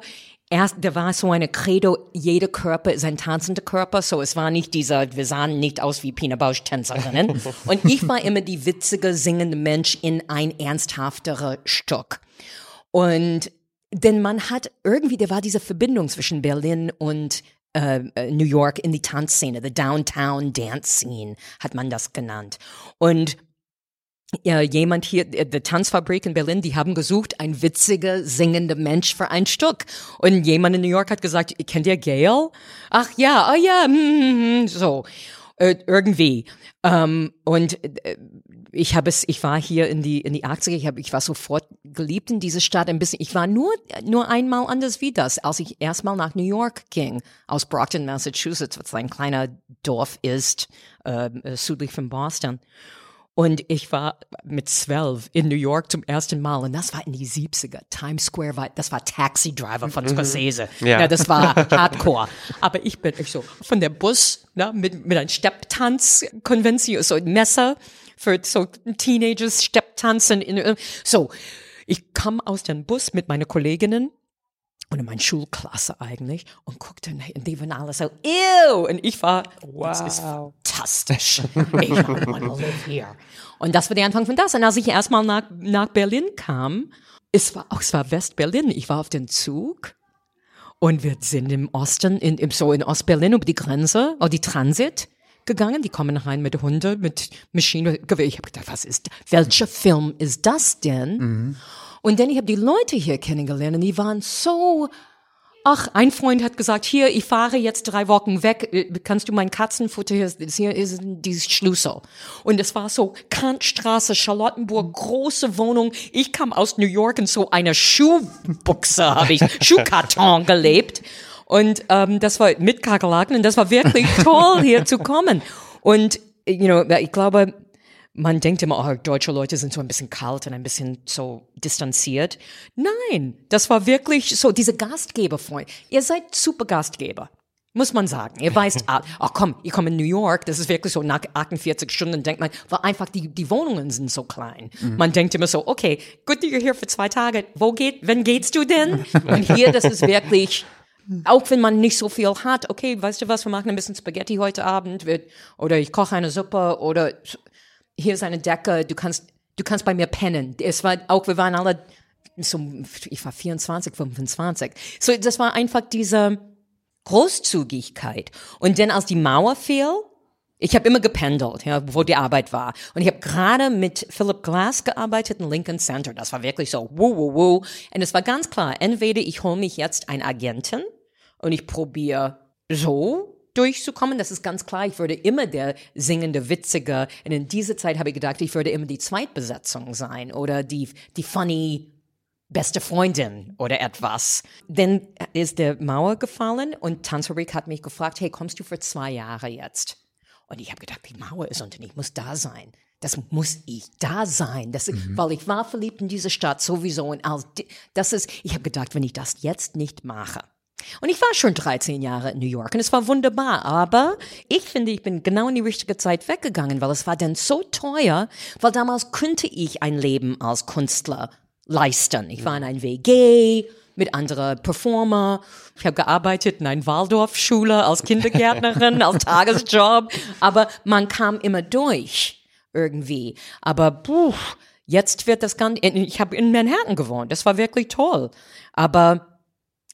erst, da war so eine Credo, jeder Körper ist ein tanzender Körper, so es war nicht dieser, wir sahen nicht aus wie Pina Bausch Tänzerinnen. Und ich war immer die witzige, singende Mensch in ein ernsthafteres Stück. Und denn man hat irgendwie, da war diese Verbindung zwischen Berlin und äh, äh, New York in die Tanzszene, the Downtown Dance Scene hat man das genannt. Und ja, jemand hier, äh, die Tanzfabrik in Berlin, die haben gesucht, ein witziger, singender Mensch für ein Stück. Und jemand in New York hat gesagt, kennt ihr Gail? Ach ja, oh ja, hm, so. Äh, irgendwie. Ähm, und äh, ich habe es, ich war hier in die in die 80er, ich habe, ich war sofort geliebt in diese Stadt ein bisschen. Ich war nur nur einmal anders wie das, als ich erstmal nach New York ging aus Brockton, Massachusetts, was ein kleiner Dorf ist äh, südlich von Boston. Und ich war mit zwölf in New York zum ersten Mal und das war in die 70er. Times Square war, das war Taxi Driver von Scorsese. Ja. ja. das war Hardcore. Aber ich bin ich so von der Bus, ne, mit, mit einem Stepptanz-Konvention, so ein Messer für so Teenagers Stepptanzen. In, so, ich kam aus dem Bus mit meinen Kolleginnen und in meiner Schulklasse eigentlich und guckte und die waren alle so, ew! Und ich war, wow. das ist fantastisch. ich live here. Und das war der Anfang von das. Und als ich erstmal nach, nach Berlin kam, es war, auch, es war West-Berlin, ich war auf dem Zug und wir sind im Osten, in, im, so in Ost-Berlin über die Grenze, oder die Transit gegangen, die kommen rein mit Hunde, mit Maschine, ich habe gedacht, was ist, welcher Film ist das denn? Mhm. Und dann ich habe die Leute hier kennengelernt und die waren so Ach, ein Freund hat gesagt, hier, ich fahre jetzt drei Wochen weg, äh, kannst du mein Katzenfutter, hier ist, hier ist die Schlüssel. Und es war so Kantstraße, Charlottenburg, große Wohnung. Ich kam aus New York in so einer Schuhbuchse, habe ich, Schuhkarton gelebt. Und ähm, das war mit Kakerlaken und das war wirklich toll, hier zu kommen. Und, you know, ich glaube, man denkt immer, oh, deutsche Leute sind so ein bisschen kalt und ein bisschen so distanziert. Nein, das war wirklich so, diese Gastgeberfreund. Ihr seid super Gastgeber. Muss man sagen. Ihr weißt, ach oh, komm, ihr kommt in New York, das ist wirklich so, nach 48 Stunden denkt man, weil einfach die, die Wohnungen sind so klein. Mhm. Man denkt immer so, okay, gut, you're here für zwei Tage, wo geht, wann gehtst du denn? Und hier, das ist wirklich, auch wenn man nicht so viel hat, okay, weißt du was, wir machen ein bisschen Spaghetti heute Abend, oder ich koche eine Suppe, oder hier ist eine Decke, du kannst, du kannst bei mir pennen. Es war auch, wir waren alle so, ich war 24, 25. So, das war einfach diese Großzügigkeit. Und dann als die Mauer fiel, ich habe immer gependelt, ja, wo die Arbeit war. Und ich habe gerade mit Philip Glass gearbeitet in Lincoln Center. Das war wirklich so, wuh, wuh, wuh. Und es war ganz klar, entweder ich hole mich jetzt einen Agenten und ich probiere so durchzukommen. Das ist ganz klar. Ich würde immer der singende, witzige. Und in dieser Zeit habe ich gedacht, ich würde immer die Zweitbesetzung sein oder die, die funny beste Freundin oder etwas. Dann ist der Mauer gefallen und Tanzfabrik hat mich gefragt, hey, kommst du für zwei Jahre jetzt? Und ich habe gedacht, die Mauer ist unten, ich muss da sein. Das muss ich da sein, das, mhm. weil ich war verliebt in diese Stadt sowieso und als, das ist, ich habe gedacht, wenn ich das jetzt nicht mache, und ich war schon 13 Jahre in New York und es war wunderbar. Aber ich finde, ich bin genau in die richtige Zeit weggegangen, weil es war dann so teuer, weil damals könnte ich ein Leben als Künstler leisten. Ich war in einem WG mit anderen Performer. Ich habe gearbeitet in einer Waldorfschule als Kindergärtnerin, als Tagesjob. Aber man kam immer durch irgendwie. Aber puh, jetzt wird das Ganze. Ich habe in Manhattan gewohnt. Das war wirklich toll. Aber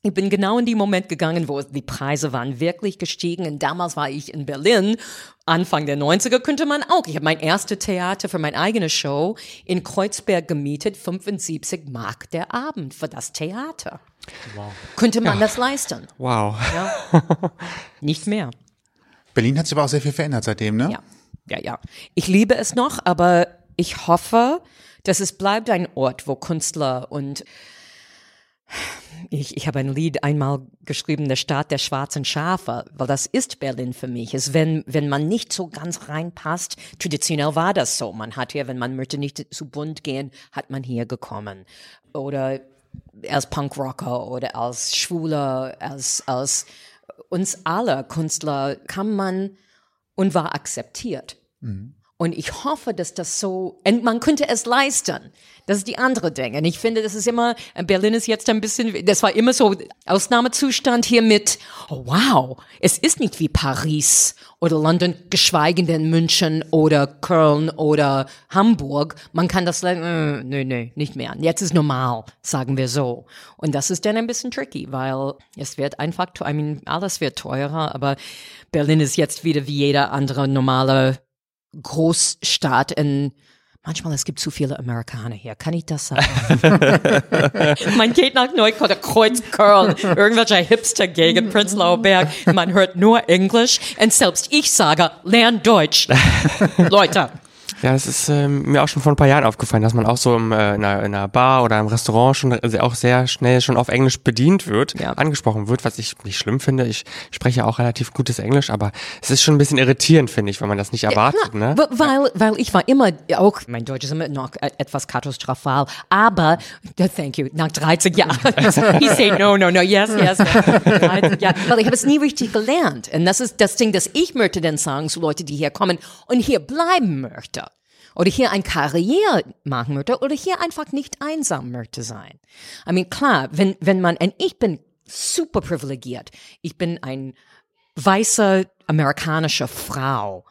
ich bin genau in die Moment gegangen, wo die Preise waren wirklich gestiegen. Und damals war ich in Berlin. Anfang der 90er könnte man auch. Ich habe mein erstes Theater für meine eigene Show in Kreuzberg gemietet. 75 Mark der Abend für das Theater. Wow. Könnte man ja. das leisten? Wow. Ja. Nicht mehr. Berlin hat sich aber auch sehr viel verändert seitdem, ne? Ja, ja, ja. Ich liebe es noch, aber ich hoffe, dass es bleibt ein Ort, wo Künstler und ich, ich habe ein Lied einmal geschrieben, der Staat der schwarzen Schafe, weil das ist Berlin für mich. Ist, wenn, wenn man nicht so ganz reinpasst, traditionell war das so. Man hat hier, wenn man möchte nicht zu bunt gehen, hat man hier gekommen. Oder als Punkrocker oder als Schwuler, als, als uns alle Künstler kam man und war akzeptiert. Mhm. Und ich hoffe, dass das so, man könnte es leisten. Das ist die andere Dinge. Und ich finde, das ist immer, Berlin ist jetzt ein bisschen, das war immer so Ausnahmezustand hier mit, oh wow, es ist nicht wie Paris oder London, geschweige denn München oder Köln oder Hamburg. Man kann das, äh, nö, nö, nicht mehr. Jetzt ist normal, sagen wir so. Und das ist dann ein bisschen tricky, weil es wird einfach, I mean, alles wird teurer, aber Berlin ist jetzt wieder wie jeder andere normale Großstadt in Manchmal, es gibt zu viele Amerikaner hier. Kann ich das sagen? man geht nach Neukölln, Kreuz, Köln, irgendwelche Hipster-Gegend, Prenzlauer Berg. Man hört nur Englisch. Und selbst ich sage, lern Deutsch. Leute. Ja, das ist ähm, mir auch schon vor ein paar Jahren aufgefallen, dass man auch so im, äh, in, einer, in einer Bar oder im Restaurant schon äh, auch sehr schnell schon auf Englisch bedient wird, Ja. angesprochen wird, was ich nicht schlimm finde. Ich spreche auch relativ gutes Englisch, aber es ist schon ein bisschen irritierend, finde ich, wenn man das nicht erwartet. ne? W- Weil, weil ich war immer auch, mein Deutsch ist immer noch e- etwas katastrophal, aber, ja, thank you, nach 30 Jahren, he said no, no, no, yes, yes, 30 Jahre, weil ich habe es nie richtig gelernt. Und das ist das Ding, das ich möchte dann sagen zu Leuten, die hier kommen und hier bleiben möchte. Oder hier ein Karriere machen möchte oder hier einfach nicht einsam möchte sein. I mean, klar, wenn, wenn man, und ich bin super privilegiert. Ich bin ein weißer amerikanischer Frau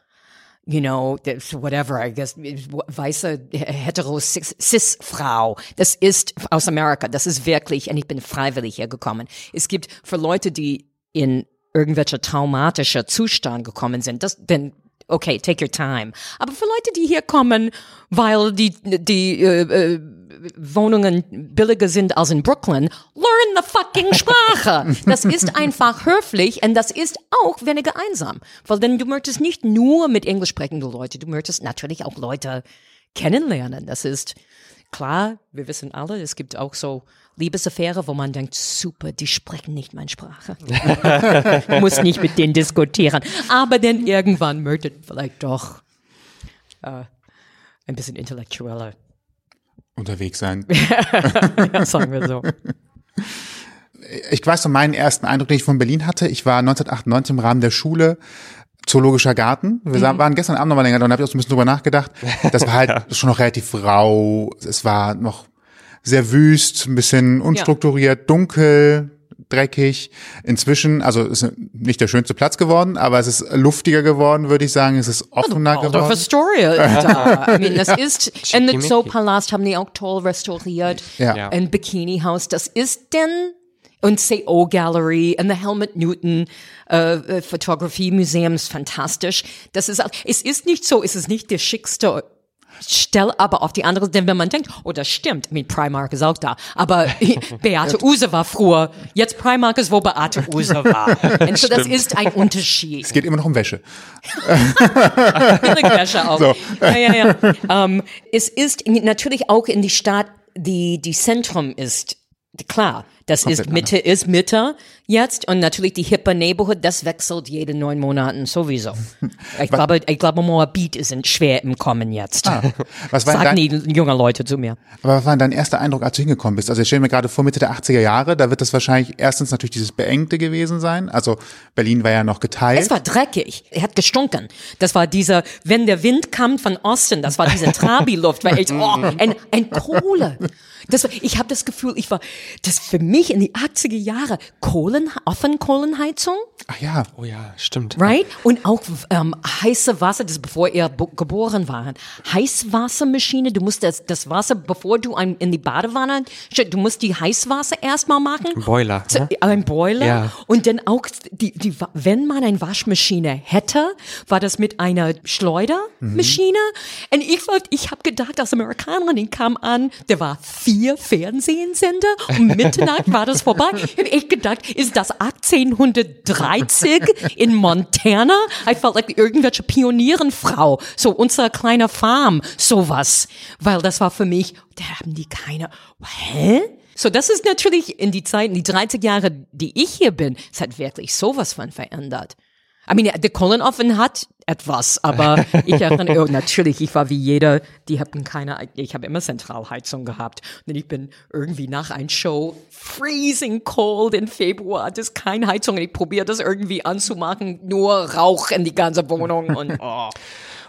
you know, whatever, I guess, weiße, hetero, cis, Frau. Das ist aus Amerika. Das ist wirklich, und ich bin freiwillig hier gekommen. Es gibt für Leute, die in irgendwelcher traumatischer Zustand gekommen sind, das, denn, okay, take your time. Aber für Leute, die hier kommen, weil die, die, äh, äh, Wohnungen billiger sind als in Brooklyn, learn the fucking Sprache. Das ist einfach höflich und das ist auch weniger einsam. Weil denn du möchtest nicht nur mit englisch sprechende Leute, du möchtest natürlich auch Leute kennenlernen. Das ist klar, wir wissen alle, es gibt auch so Liebesaffäre, wo man denkt, super, die sprechen nicht meine Sprache. Muss nicht mit denen diskutieren. Aber dann irgendwann möchte vielleicht doch äh, ein bisschen intellektueller Unterwegs sein. ja, sagen wir so. ich weiß noch meinen ersten Eindruck, den ich von Berlin hatte. Ich war 1998 im Rahmen der Schule Zoologischer Garten. Wir sa- waren gestern Abend noch mal länger da und habe ich auch so ein bisschen drüber nachgedacht. Das war halt schon noch relativ rau. Es war noch sehr wüst, ein bisschen unstrukturiert, dunkel, dreckig. Inzwischen, also ist nicht der schönste Platz geworden, aber es ist luftiger geworden, würde ich sagen. Es ist offener Waldorf geworden. Astoria da. I mean, das ist, in den Schickimicki. Zoopalast haben die auch toll restauriert. Ja. Ja. Ein Bikini House, das ist denn, und CO Gallery und the Helmut Newton äh, äh, Photography Museum ist fantastisch. Das ist, es ist nicht so, es ist nicht der schickste Stelle, aber auf die andere Seite, wenn man denkt, oh, das stimmt, I mean, Primark ist auch da, aber Beate Use war früher, jetzt Primark ist, wo Beate Use war. Und so, das ist ein Unterschied. Es geht immer noch um Wäsche. Wäsche auch. Ja, ja, ja. Ähm, es ist natürlich auch in die Stadt, die, die Zentrum ist, klar, das ist Mitte, ist Mitte jetzt und natürlich die hippe Neighborhood, das wechselt jede neun Monaten sowieso. Ich glaube, ich glaube, Moabit ist schwer im Kommen jetzt. Was war, Sagen dein, die junge Leute zu mir. aber was war dein erster Eindruck, als du hingekommen bist? Also ich stelle mir gerade vor, Mitte der 80er Jahre, da wird das wahrscheinlich erstens natürlich dieses Beengte gewesen sein. Also Berlin war ja noch geteilt. Es war dreckig. Er hat gestunken. Das war dieser, wenn der Wind kam von Osten, das war diese Trabi-Luft, weil ich, oh, ein, ein Kohle. Das ich habe das Gefühl, ich war, das für mich in die 80er Jahre Kohlen, Offenkohlenheizung, Ach ja, Oh ja, stimmt. right? Und auch ähm, heiße Wasser, das ist bevor ihr bo- geboren waren. Heißwassermaschine, du musst das, das Wasser, bevor du ein, in die Badewanne, du musst die Heißwasser erstmal machen. Boiler, So, ne? Ein Boiler. Ja. Und dann auch, die, die, wenn man eine Waschmaschine hätte, war das mit einer Schleudermaschine. Und ich wollte, ich habe gedacht, als Amerikanerin, ich kam an, der war vier Fernsehsender und Mitternacht war das vorbei. Ich habe echt gedacht, ist das 1830 in Montana? Ich felt like irgendwelche Pionierenfrau, so unsere kleine Farm, sowas. Weil das war für mich, da haben die keine, hä? So, das ist natürlich in die Zeiten, die 30 Jahre, die ich hier bin, es hat wirklich sowas von verändert. I mean, der Offen hat etwas, aber ich erinnere, oh, natürlich, ich war wie jeder, die hatten keine, ich habe immer Zentralheizung gehabt. Und ich bin irgendwie nach einer Show freezing cold im Februar, das ist keine Heizung und ich probiere das irgendwie anzumachen, nur Rauch in die ganze Wohnung und oh.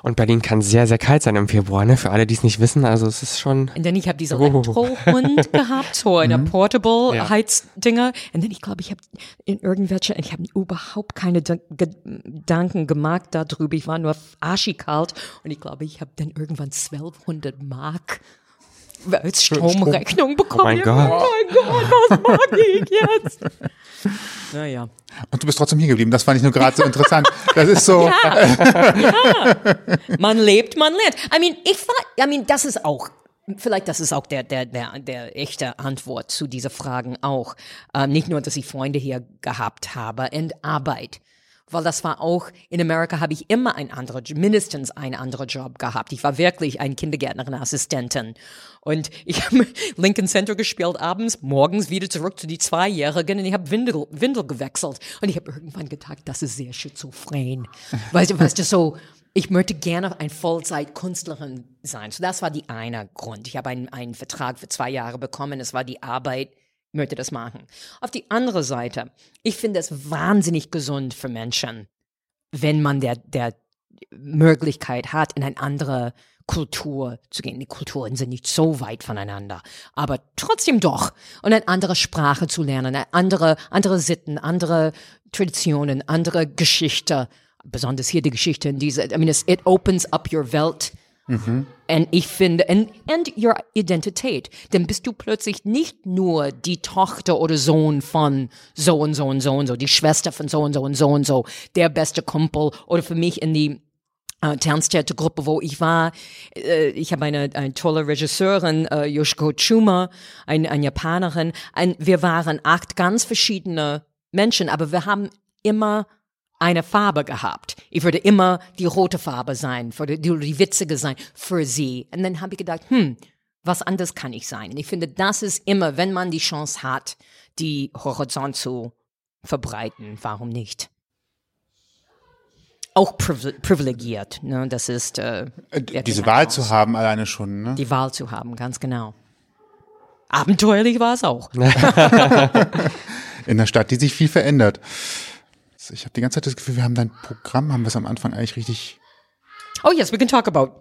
Und Berlin kann sehr, sehr kalt sein im Februar, ne? Für alle, die es nicht wissen. Also es ist schon. Und dann ich habe diese Oh. Elektrohund gehabt, so eine portable Ja. Heizdinger. Und dann ich glaube, ich habe in irgendwelche, ich habe überhaupt keine Ge- Gedanken gemacht darüber. Ich war nur arschikalt und ich glaube, ich habe dann irgendwann 1200 Mark als Stromrechnung bekommen. mein Ich- Gott. Oh mein Gott, was mache ich jetzt? Naja. Und du bist trotzdem hier geblieben. Das fand ich nur gerade so interessant. Das ist so, Man lebt, man lernt. I mean, ich war, I mean, das ist auch, vielleicht das ist auch der, der, der, der echte Antwort zu dieser Fragen auch. Ähm, nicht nur, dass ich Freunde hier gehabt habe und Arbeit. Weil das war auch, in Amerika habe ich immer ein anderer, mindestens ein anderer Job gehabt. Ich war wirklich ein Kindergärtnerin, Assistentin. Und ich habe Lincoln Center gespielt abends, morgens wieder zurück zu die Zweijährigen und ich habe Windel, Windel gewechselt. Und ich habe irgendwann gedacht, das ist sehr schizophren. Weißt du, weißt du, so, ich möchte gerne ein Vollzeit-Künstlerin sein. So, das war die eine Grund. Ich habe einen, einen Vertrag für zwei Jahre bekommen. Es war die Arbeit, möchte das machen. Auf die andere Seite, ich finde es wahnsinnig gesund für Menschen, wenn man der, der Möglichkeit hat, in eine andere Kultur zu gehen. Die Kulturen sind nicht so weit voneinander, aber trotzdem doch. Und eine andere Sprache zu lernen, eine andere, andere Sitten, andere Traditionen, andere Geschichte. Besonders hier die Geschichte in dieser, I mean, it, opens up your Welt. Und ich finde, and, and your Identität. Dann bist du plötzlich nicht nur die Tochter oder Sohn von so und so und so und so, die Schwester von so und so und so und so, der beste Kumpel oder für mich in die äh, Tanztheater Gruppe, wo ich war. Äh, ich habe eine, eine tolle Regisseurin, äh, Yoshiko Chuma, ein, eine Japanerin. Ein, wir waren acht ganz verschiedene Menschen, aber wir haben immer eine Farbe gehabt. Ich würde immer die rote Farbe sein, für die, die, die witzige sein für sie. Und dann habe ich gedacht, hm, was anderes kann ich sein. Und ich finde, das ist immer, wenn man die Chance hat, die Horizont zu verbreiten, warum nicht? Auch privile- privilegiert, ne? Das ist äh, wirklich diese Wahl Chance. zu haben alleine schon, ne? die Wahl zu haben, ganz genau. Abenteuerlich war es auch. In einer Stadt, die sich viel verändert. Ich habe die ganze Zeit das Gefühl, wir haben dein Programm, haben wir es am Anfang eigentlich richtig. Oh yes, we can talk about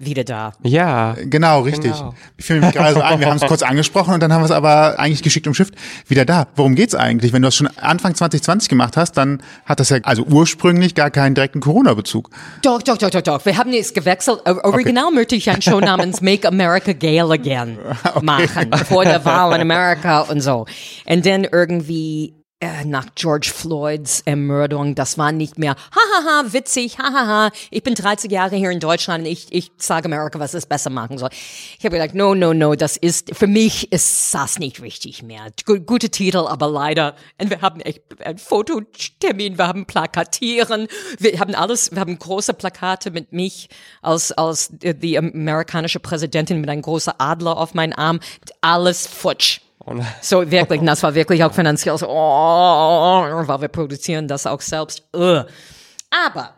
wieder da. Ja. Genau, richtig. Genau. Ich fühle mich gerade so ein, wir haben es kurz angesprochen und dann haben wir es aber eigentlich geschickt umschifft. Wieder da. Worum geht's eigentlich? Wenn du das schon Anfang 2020 gemacht hast, dann hat das ja also ursprünglich gar keinen direkten Corona-Bezug. Doch, doch, doch, doch, doch. Wir haben jetzt gewechselt. Original möchte ich eine Show namens Make America Gay Again machen. Vor der Wahl in Amerika und so. Und dann irgendwie äh, nach George Floyds Ermordung, das war nicht mehr, hahaha, witzig, hahaha, ich bin 30 Jahre hier in Deutschland, ich, ich sage Amerika, was es besser machen soll. Ich habe gedacht, no, no, no, das ist, für mich ist das nicht richtig mehr. Gu- Gute Titel, aber leider, und wir haben echt einen Fototermin, wir haben Plakatieren, wir haben alles, wir haben große Plakate mit mich als, als die, die amerikanische Präsidentin mit einem großen Adler auf meinen Arm, alles futsch. So wirklich, und das war wirklich auch finanziell so, oh, weil wir produzieren das auch selbst. Ugh. Aber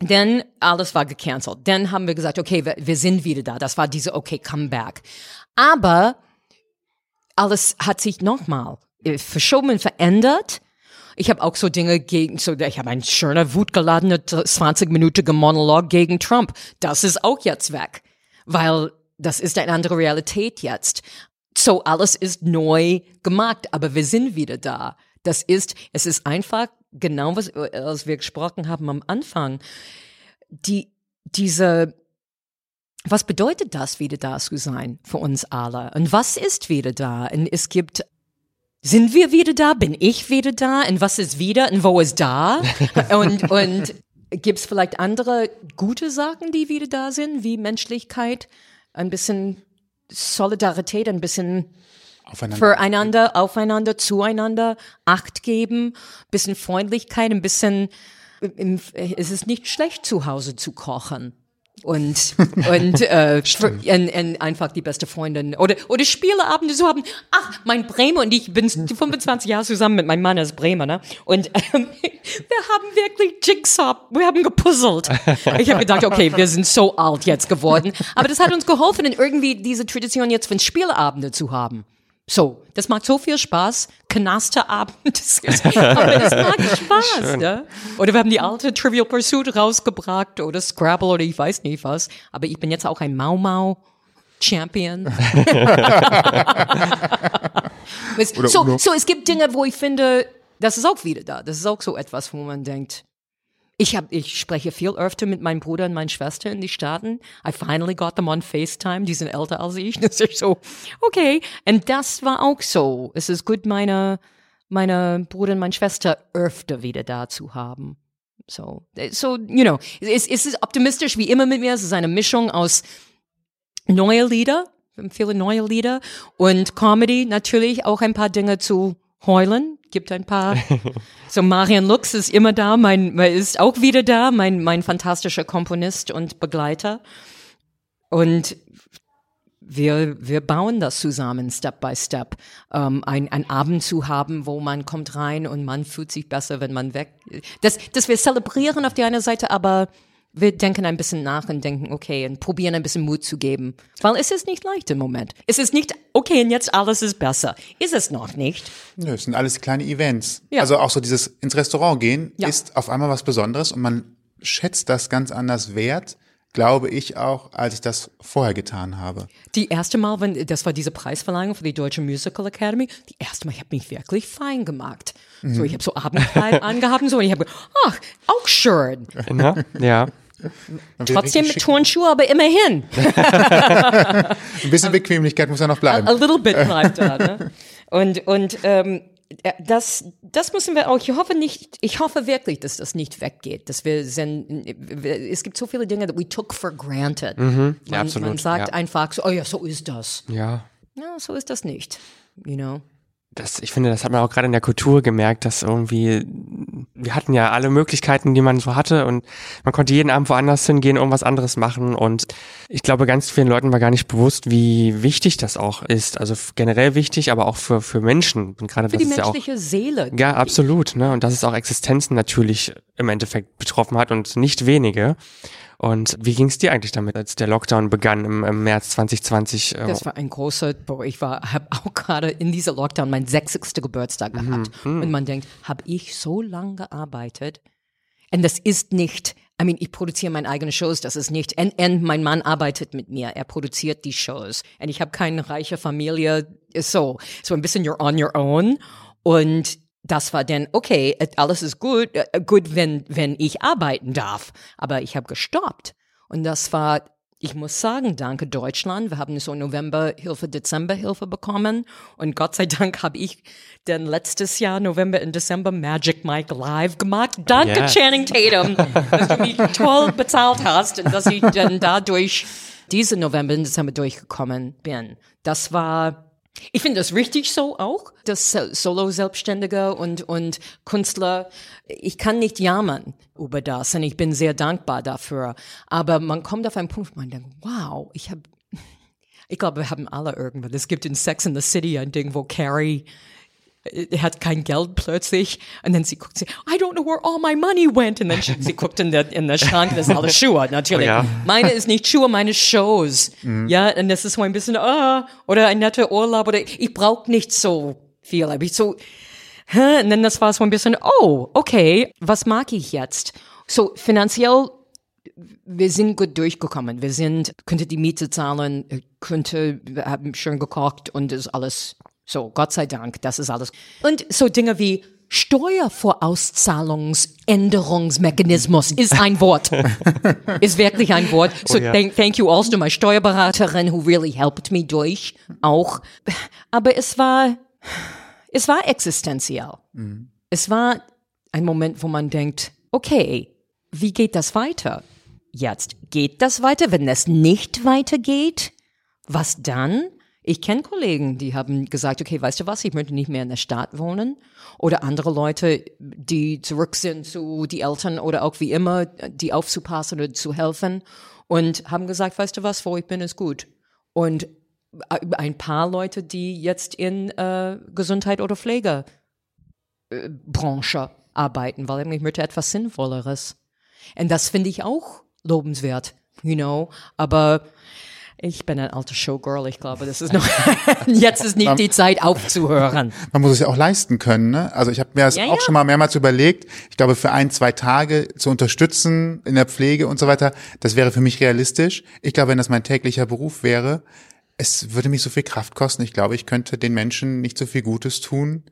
dann alles war gecancelt. Dann haben wir gesagt, okay, wir, wir sind wieder da. Das war diese okay Comeback. Aber alles hat sich nochmal äh, verschoben, verändert. Ich habe auch so Dinge gegen, so ich habe einen schöner, wutgeladener 20-minütiger Monolog gegen Trump. Das ist auch jetzt weg, weil das ist eine andere Realität jetzt. So alles ist neu gemacht, aber wir sind wieder da. Das ist, es ist einfach genau was, was wir gesprochen haben am Anfang. Die, diese, was bedeutet das, wieder da zu sein für uns alle? Und was ist wieder da? Und es gibt, sind wir wieder da? Bin ich wieder da? Und was ist wieder? Und wo ist da? und, und gibt es vielleicht andere gute Sachen, die wieder da sind, wie Menschlichkeit, ein bisschen Solidarität, ein bisschen Aufeinander. füreinander, aufeinander, zueinander, Acht geben, bisschen Freundlichkeit, ein bisschen, es ist nicht schlecht, zu Hause zu kochen. Und, und, äh, und, und einfach die beste Freundin oder, oder Spieleabende zu haben. Ach, mein Bremer und ich bin 25 Jahre zusammen mit meinem Mann als Bremer, ne? Und ähm, wir haben wirklich Jigsaw, wir haben gepuzzelt. Ich habe gedacht, okay, wir sind so alt jetzt geworden. Aber das hat uns geholfen, in irgendwie diese Tradition jetzt von Spieleabende zu haben. So, das macht so viel Spaß. Knasterabend, das ist, aber das macht Spaß. Ne? Oder wir haben die alte Trivial Pursuit rausgebracht oder Scrabble oder ich weiß nicht was. Aber ich bin jetzt auch ein Mau Mau Champion. So, so, es gibt Dinge, wo ich finde, das ist auch wieder da. Das ist auch so etwas, wo man denkt, ich hab, ich spreche viel öfter mit meinem Bruder und meiner Schwester in die Staaten. I finally got them on FaceTime. Die sind älter als ich. Das ist so, okay. Und das war auch so. Es ist gut, meine, meine Bruder und meine Schwester öfter wieder da zu haben. So, so, you know, es, es ist optimistisch wie immer mit mir. Es ist eine Mischung aus neue Lieder, viele neue Lieder und Comedy natürlich auch ein paar Dinge zu heulen. Gibt ein paar. so Marian Lux ist immer da, mein, ist auch wieder da, mein, mein fantastischer Komponist und Begleiter. Und wir, wir bauen das zusammen, Step by Step. Ähm, ein, ein Abend zu haben, wo man kommt rein und man fühlt sich besser, wenn man weg. Das, das wir zelebrieren auf die eine Seite, aber wir denken ein bisschen nach und denken, okay, und probieren ein bisschen Mut zu geben. Weil es ist nicht leicht im Moment. Es ist nicht, okay, und jetzt alles ist besser. Ist es noch nicht. Nö, es sind alles kleine Events. Ja. Also auch so dieses ins Restaurant gehen Ja. ist auf einmal was Besonderes und man schätzt das ganz anders wert, glaube ich auch, als ich das vorher getan habe. Die erste Mal, wenn, das war diese Preisverleihung für die Deutsche Musical Academy, die erste Mal, ich habe mich wirklich fein gemacht. So, ich habe so Abendkleid angehabt und so, und ich habe, ach, auch schön. Ne? Ja. Man Trotzdem mit Turnschuhe, aber immerhin. Ein bisschen Bequemlichkeit muss ja noch bleiben. A little bit bleibt da, ne? Und, und ähm, äh, das, das müssen wir auch, ich hoffe nicht, ich hoffe wirklich, dass das nicht weggeht, dass wir sind, es gibt so viele Dinge, that we took for granted. man, ja, absolut, man sagt ja. einfach so, oh ja, so ist das. Ja. Ja, so ist das nicht, you know. Das, ich finde, das hat man auch gerade in der Kultur gemerkt, dass irgendwie, wir hatten ja alle Möglichkeiten, die man so hatte und man konnte jeden Abend woanders hingehen, irgendwas anderes machen und ich glaube, ganz vielen Leuten war gar nicht bewusst, wie wichtig das auch ist. Also generell wichtig, aber auch für, für Menschen. Und gerade Für das die ist ja auch menschliche Seele. Ja, absolut, ne? Und dass es auch Existenzen natürlich im Endeffekt betroffen hat und nicht wenige. Und wie ging es dir eigentlich damit, als der Lockdown begann im, im März 2020? äh, Das war ein großer, ich war, habe auch gerade in dieser Lockdown meinen 60. Geburtstag gehabt. Und man denkt, habe ich so lange gearbeitet? Und das ist nicht, I mean, ich produziere meine eigenen Shows, das ist nicht, und, und mein Mann arbeitet mit mir, er produziert die Shows. Und ich habe keine reiche Familie, so, so ein bisschen you're on your own. Und das war dann, okay, alles ist gut, äh, gut, wenn, wenn ich arbeiten darf. Aber ich habe gestoppt. Und das war, ich muss sagen, danke Deutschland. Wir haben so November Hilfe, Dezember Hilfe bekommen. Und Gott sei Dank habe ich dann letztes Jahr, November und Dezember, Magic Mike Live gemacht. Danke Ja. Channing Tatum, dass du mich toll bezahlt hast und dass ich dann dadurch diese November und Dezember durchgekommen bin. Das war ich finde das richtig so auch, dass So- Solo-Selbstständige und, und Künstler, ich kann nicht jammern über das und ich bin sehr dankbar dafür. Aber man kommt auf einen Punkt, wo man denkt, wow, ich habe, ich glaube, wir haben alle irgendwann, es gibt in Sex in the City ein Ding, wo Carrie äh, hat kein Geld plötzlich und dann sie guckt sie, I don't know where all my money went und dann sie, sie guckt in der, in der Schrank, das sind alle Schuhe, natürlich. Ja. Meine ist nicht Schuhe, meine Shows. Ja, und das ist so ein bisschen, ah, oder ein netter Urlaub oder ich brauche nicht so viel. Aber ich so, hä? Und dann das war so ein bisschen, oh, okay, was mag ich jetzt? So finanziell, wir sind gut durchgekommen. Wir sind, könnte die Miete zahlen, könnte, wir haben schön gekocht und ist alles so, Gott sei Dank, das ist alles. Und so Dinge wie Steuervorauszahlungsänderungsmechanismus ist ein Wort. ist wirklich ein Wort. So ja. thank, thank you also to my Steuerberaterin who really helped me durch auch. Aber es war, es war existenziell. Es war ein Moment, wo man denkt, okay, wie geht das weiter? Jetzt geht das weiter. Wenn es nicht weitergeht, was dann? Ich kenne Kollegen, die haben gesagt, okay, weißt du was, ich möchte nicht mehr in der Stadt wohnen. Oder andere Leute, die zurück sind zu die Eltern oder auch wie immer, die aufzupassen oder zu helfen. Und haben gesagt, weißt du was, wo ich bin, ist gut. Und ein paar Leute, die jetzt in äh, Gesundheit oder Pflege äh, arbeiten, weil ich möchte etwas Sinnvolleres. Und das finde ich auch lobenswert, you know. Aber Ich bin ein alter Showgirl, ich glaube, das ist noch, jetzt ist nicht die Zeit aufzuhören. Man muss es ja auch leisten können. Ne? Also ich habe mir das Ja, auch ja. schon mal mehrmals überlegt. Ich glaube, für ein, zwei Tage zu unterstützen in der Pflege und so weiter, das wäre für mich realistisch. Ich glaube, wenn das mein täglicher Beruf wäre, es würde mich so viel Kraft kosten. Ich glaube, ich könnte den Menschen nicht so viel Gutes tun,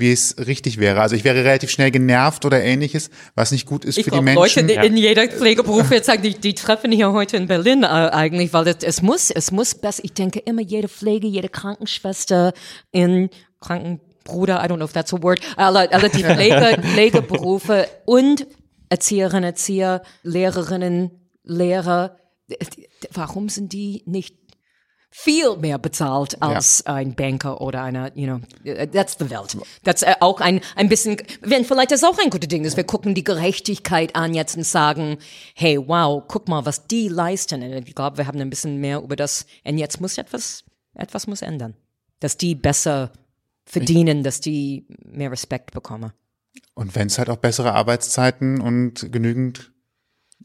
wie es richtig wäre. Also ich wäre relativ schnell genervt oder ähnliches, was nicht gut ist Ich für die glaube, Menschen. Leute in jeder Pflegeberuf jetzt sagen, die, die treffen hier heute in Berlin äh, eigentlich, weil das, es muss, es muss besser. Ich denke immer, jede Pflege, jede Krankenschwester in Krankenbruder, I don't know if that's a word, alle, alle die Pflege, Pflegeberufe und Erzieherinnen, Erzieher, Lehrerinnen, Lehrer, warum sind die nicht viel mehr bezahlt als ein Banker oder einer, you know, that's the Welt. Das äh, auch ein, ein bisschen, wenn vielleicht das auch ein gutes Ding ist, wir gucken die Gerechtigkeit an jetzt und sagen, hey, wow, guck mal, was die leisten. Und ich glaube, wir haben ein bisschen mehr über das, und jetzt muss etwas, etwas muss ändern. Dass die besser verdienen, dass die mehr Respekt bekommen. Und wenn es halt auch bessere Arbeitszeiten und genügend,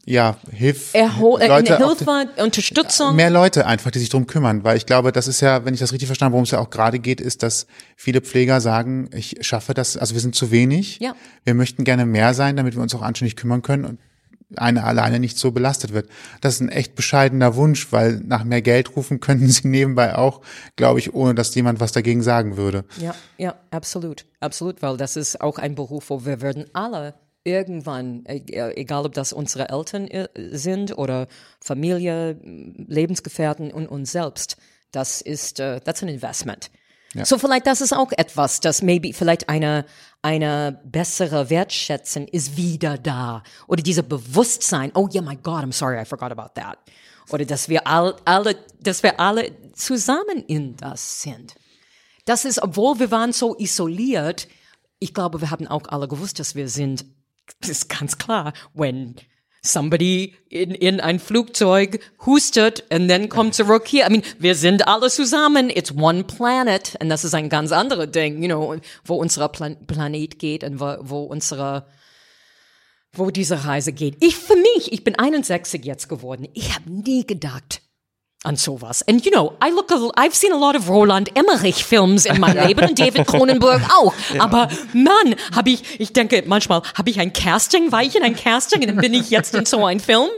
ja, Hilf, Erhol äh, Leute auch- Hilfe, Unterstützung. mehr Leute einfach, die sich drum kümmern, weil ich glaube, das ist ja, wenn ich das richtig verstanden habe, worum es ja auch gerade geht, ist, dass viele Pfleger sagen, ich schaffe das, also wir sind zu wenig. Ja. Wir möchten gerne mehr sein, damit wir uns auch anständig kümmern können und eine alleine nicht so belastet wird. Das ist ein echt bescheidener Wunsch, weil nach mehr Geld rufen könnten sie nebenbei auch, glaube ich, ohne dass jemand was dagegen sagen würde. Ja, ja, absolut, absolut, weil das ist auch ein Beruf, wo wir würden alle irgendwann, e- egal ob das unsere Eltern äh, sind oder Familie, Lebensgefährten und uns selbst, das ist, uh, that's an investment. So vielleicht das ist auch etwas, das maybe vielleicht eine eine bessere Wertschätzung ist wieder da oder dieser Bewusstsein. Oh yeah, my God, I'm sorry, I forgot about that. Oder dass wir all, alle, dass wir alle zusammen in das sind. Das ist, obwohl wir waren so isoliert, ich glaube, wir haben auch alle gewusst, dass wir sind. Ist ganz klar, when somebody in, in ein Flugzeug hustet und dann kommt zurück hier. I mean, wir sind alle zusammen. It's one planet. Und das ist ein ganz anderes Ding, you know, wo unser Plan Planet geht und wo, wo unsere wo diese Reise geht. Ich für mich, ich bin 61 jetzt geworden. Ich habe nie gedacht an sowas. And you know, I look, a, I've seen a lot of Roland Emmerich Films in meinem Leben und David Cronenberg auch. Aber Mann, habe ich, ich denke manchmal, habe ich ein Casting, war ich in ein Casting und dann bin ich jetzt in so ein Film,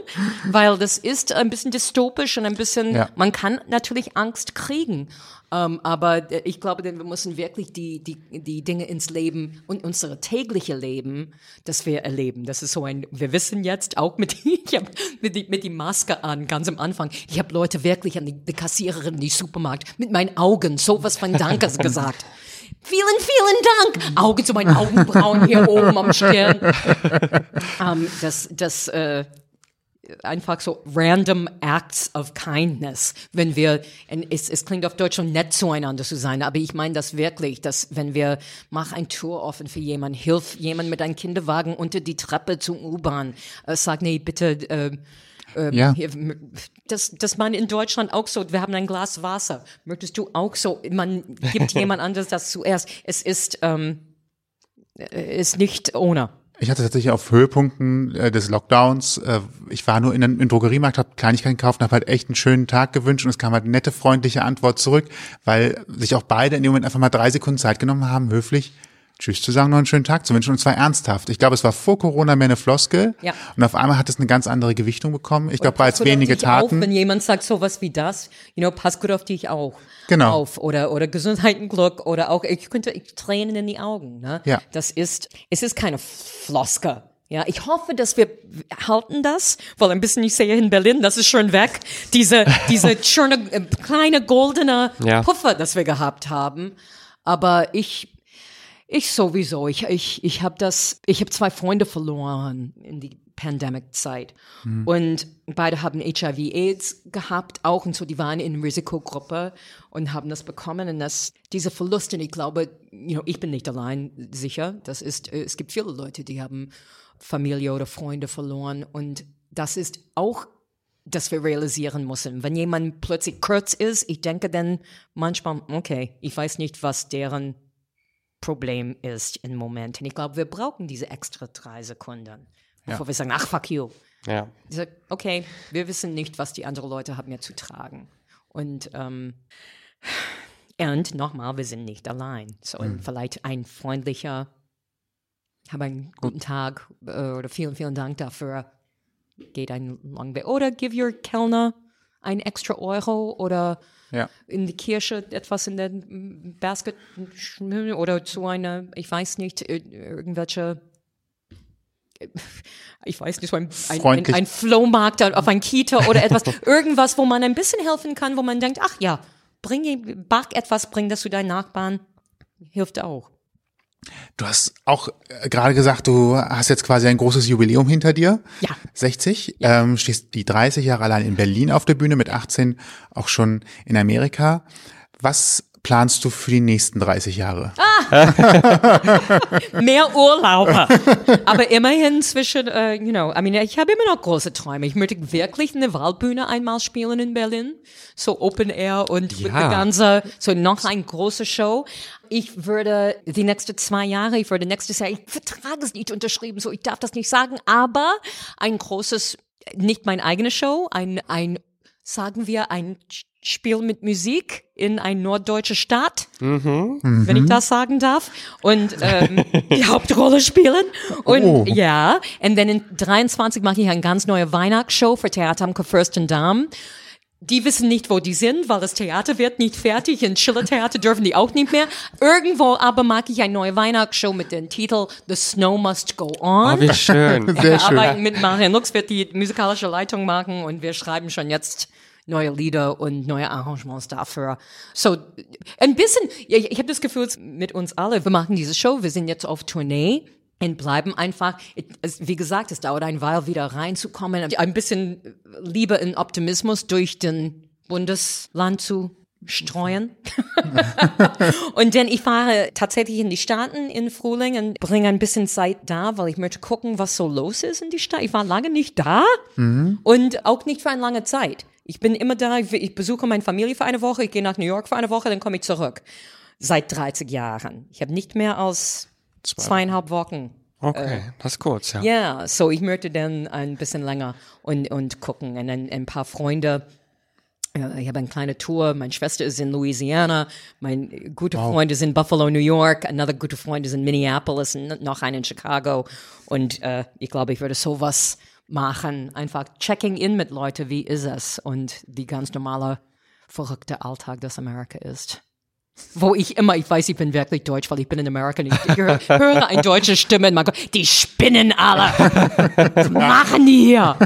weil das ist ein bisschen dystopisch und ein bisschen, Ja. man kann natürlich Angst kriegen. Ähm, aber äh, ich glaube, denn wir müssen wirklich die, die, die Dinge ins Leben und unsere tägliche Leben, das wir erleben. Das ist so ein, wir wissen jetzt auch mit, ich hab mit, die, mit die Maske an, ganz am Anfang. Ich habe Leute wirklich an die, die Kassiererin in die Supermarkt mit meinen Augen sowas von Dankes gesagt. Vielen, vielen Dank. Augen zu meinen Augenbrauen hier oben am Stirn. Ähm, das, das, äh, einfach so random acts of kindness, wenn wir, es, es klingt auf Deutsch schon nett zueinander zu sein, aber ich meine das wirklich, dass wenn wir, mach ein Tour offen für jemanden, hilf jemand mit einem Kinderwagen unter die Treppe zum U-Bahn, äh, sag, nee, bitte, äh, ähm, Ja. hier, das, das man in Deutschland auch so, wir haben ein Glas Wasser, möchtest du auch so, man gibt jemand anderes das zuerst. Es ist, ähm, äh, ist nicht ohne. Ich hatte tatsächlich auf Höhepunkten äh, des Lockdowns, äh, ich war nur in einem in Drogeriemarkt, habe Kleinigkeiten gekauft und habe halt echt einen schönen Tag gewünscht und es kam halt nette, freundliche Antwort zurück, weil sich auch beide in dem Moment einfach mal drei Sekunden Zeit genommen haben, höflich Tschüss zu sagen, noch einen schönen Tag zu wünschen und zwar ernsthaft. Ich glaube, es war vor Corona mehr eine Floskel Ja. und auf einmal hat es eine ganz andere Gewichtung bekommen. Ich glaube, bereits gut auf wenige dich Auf, Taten. wenn jemand sagt sowas wie das, you know, pass gut auf dich auch. Genau. Auf oder oder Gesundheit und Glück oder auch ich könnte ich, Tränen in die Augen. Ne? Ja. Das ist es ist keine Floske. Ja, ich hoffe, dass wir halten das, weil ein bisschen, ich sehe in Berlin, das ist schon weg, diese, diese schöne, äh, kleine goldene Ja. Puffer, das wir gehabt haben. Aber ich, ich sowieso. Ich, ich, ich habe das, ich habe zwei Freunde verloren in die Pandemic-Zeit. Und beide haben HIV-Aids gehabt auch und so, die waren in Risikogruppe und haben das bekommen. Und das, diese Verluste, ich glaube, you know, ich bin nicht allein sicher. Das ist, äh, es gibt viele Leute, die haben Familie oder Freunde verloren. Und das ist auch dass wir realisieren müssen. Wenn jemand plötzlich kurz ist, ich denke dann manchmal, okay, ich weiß nicht, was deren Problem ist im Moment. Und ich glaube, wir brauchen diese extra drei Sekunden, bevor wir sagen, ach, fuck you. Ja. Ich sag, okay, wir wissen nicht, was die anderen Leute haben mir zu tragen. Und, ähm, und nochmal, wir sind nicht allein. So vielleicht ein freundlicher, habe einen guten Tag äh, oder vielen, vielen Dank dafür. Geht einen langen Weg. Oder give your Kellner ein extra Euro oder Ja. in die Kirche etwas in den Basket oder zu einer, ich weiß nicht, ir- irgendwelche, ich weiß nicht, so ein, ein, ein, Flohmarkt auf ein Kita oder etwas, irgendwas, wo man ein bisschen helfen kann, wo man denkt, ach ja, bring, back etwas, bring das zu deinen Nachbarn, hilft auch. Du hast auch äh, gerade gesagt, du hast jetzt quasi ein großes Jubiläum hinter dir. Ja. 60. Ähm, stehst die 30 Jahre allein in Berlin auf der Bühne, mit 18 auch schon in Amerika. Was planst du für die nächsten 30 Jahre? Mehr Urlauber. Aber immerhin zwischen, äh, you know, I mean, ich habe immer noch große Träume. Ich möchte wirklich eine Waldbühne einmal spielen in Berlin. So Open Air und mit Ja. der ganze, so noch eine große Show. Ich würde die nächsten zwei Jahre, ich würde nächstes Jahr, ich Vertrag ist nicht unterschrieben, so ich darf das nicht sagen, aber ein großes, nicht meine eigene Show, ein, ein, sagen wir, ein Spiel mit Musik in eine norddeutsche Stadt wenn ich das sagen darf, und ähm, die Hauptrolle spielen. Und Oh. ja, und dann in 23 mache ich eine ganz neue Weihnachtsshow für Theater am Fürstendamm. Die wissen nicht, wo die sind, weil das Theater wird nicht fertig. In Schiller Theater dürfen die auch nicht mehr. Irgendwo aber mag ich eine neue Weihnachtsshow mit dem Titel The Snow Must Go On. Oh, wie schön. Sehr schön. Aber mit Marian Lux wird die musikalische Leitung machen und wir schreiben schon jetzt neue Lieder und neue Arrangements dafür. So ein bisschen, ich, ich habe das Gefühl mit uns alle, wir machen diese Show, wir sind jetzt auf Tournee und bleiben einfach, wie gesagt, es dauert ein Weile wieder reinzukommen, ein bisschen Liebe und Optimismus durch den Bundesland zu streuen. und dann ich fahre tatsächlich in die Staaten in Frühling und bringe ein bisschen Zeit da, weil ich möchte gucken, was so los ist in die Stadt. Ich war lange nicht da und auch nicht für eine lange Zeit. Ich bin immer da, ich, besuche meine Familie für eine Woche, ich gehe nach New York für eine Woche, dann komme ich zurück. Seit 30 Jahren. Ich habe nicht mehr als zweieinhalb Wochen Okay, das ist kurz, ja. ja, so ich möchte dann ein bisschen länger und, und gucken. Und ein, ein paar Freunde. äh, Ich habe eine kleine Tour. Meine Schwester ist in Louisiana. Mein guter Freund ist in Buffalo, New York. Another guter Freund ist in Minneapolis und noch einer in Chicago. Und äh, ich glaube, ich würde sowas machen. Einfach checking in mit Leuten. Wie ist es? Und die ganz normale, verrückte Alltag, das Amerika ist. Wo ich immer, ich weiß, ich bin wirklich deutsch, weil ich bin in Amerika. und Ich höre, höre eine deutsche Stimme und man kommt, die spinnen alle. Was machen die hier?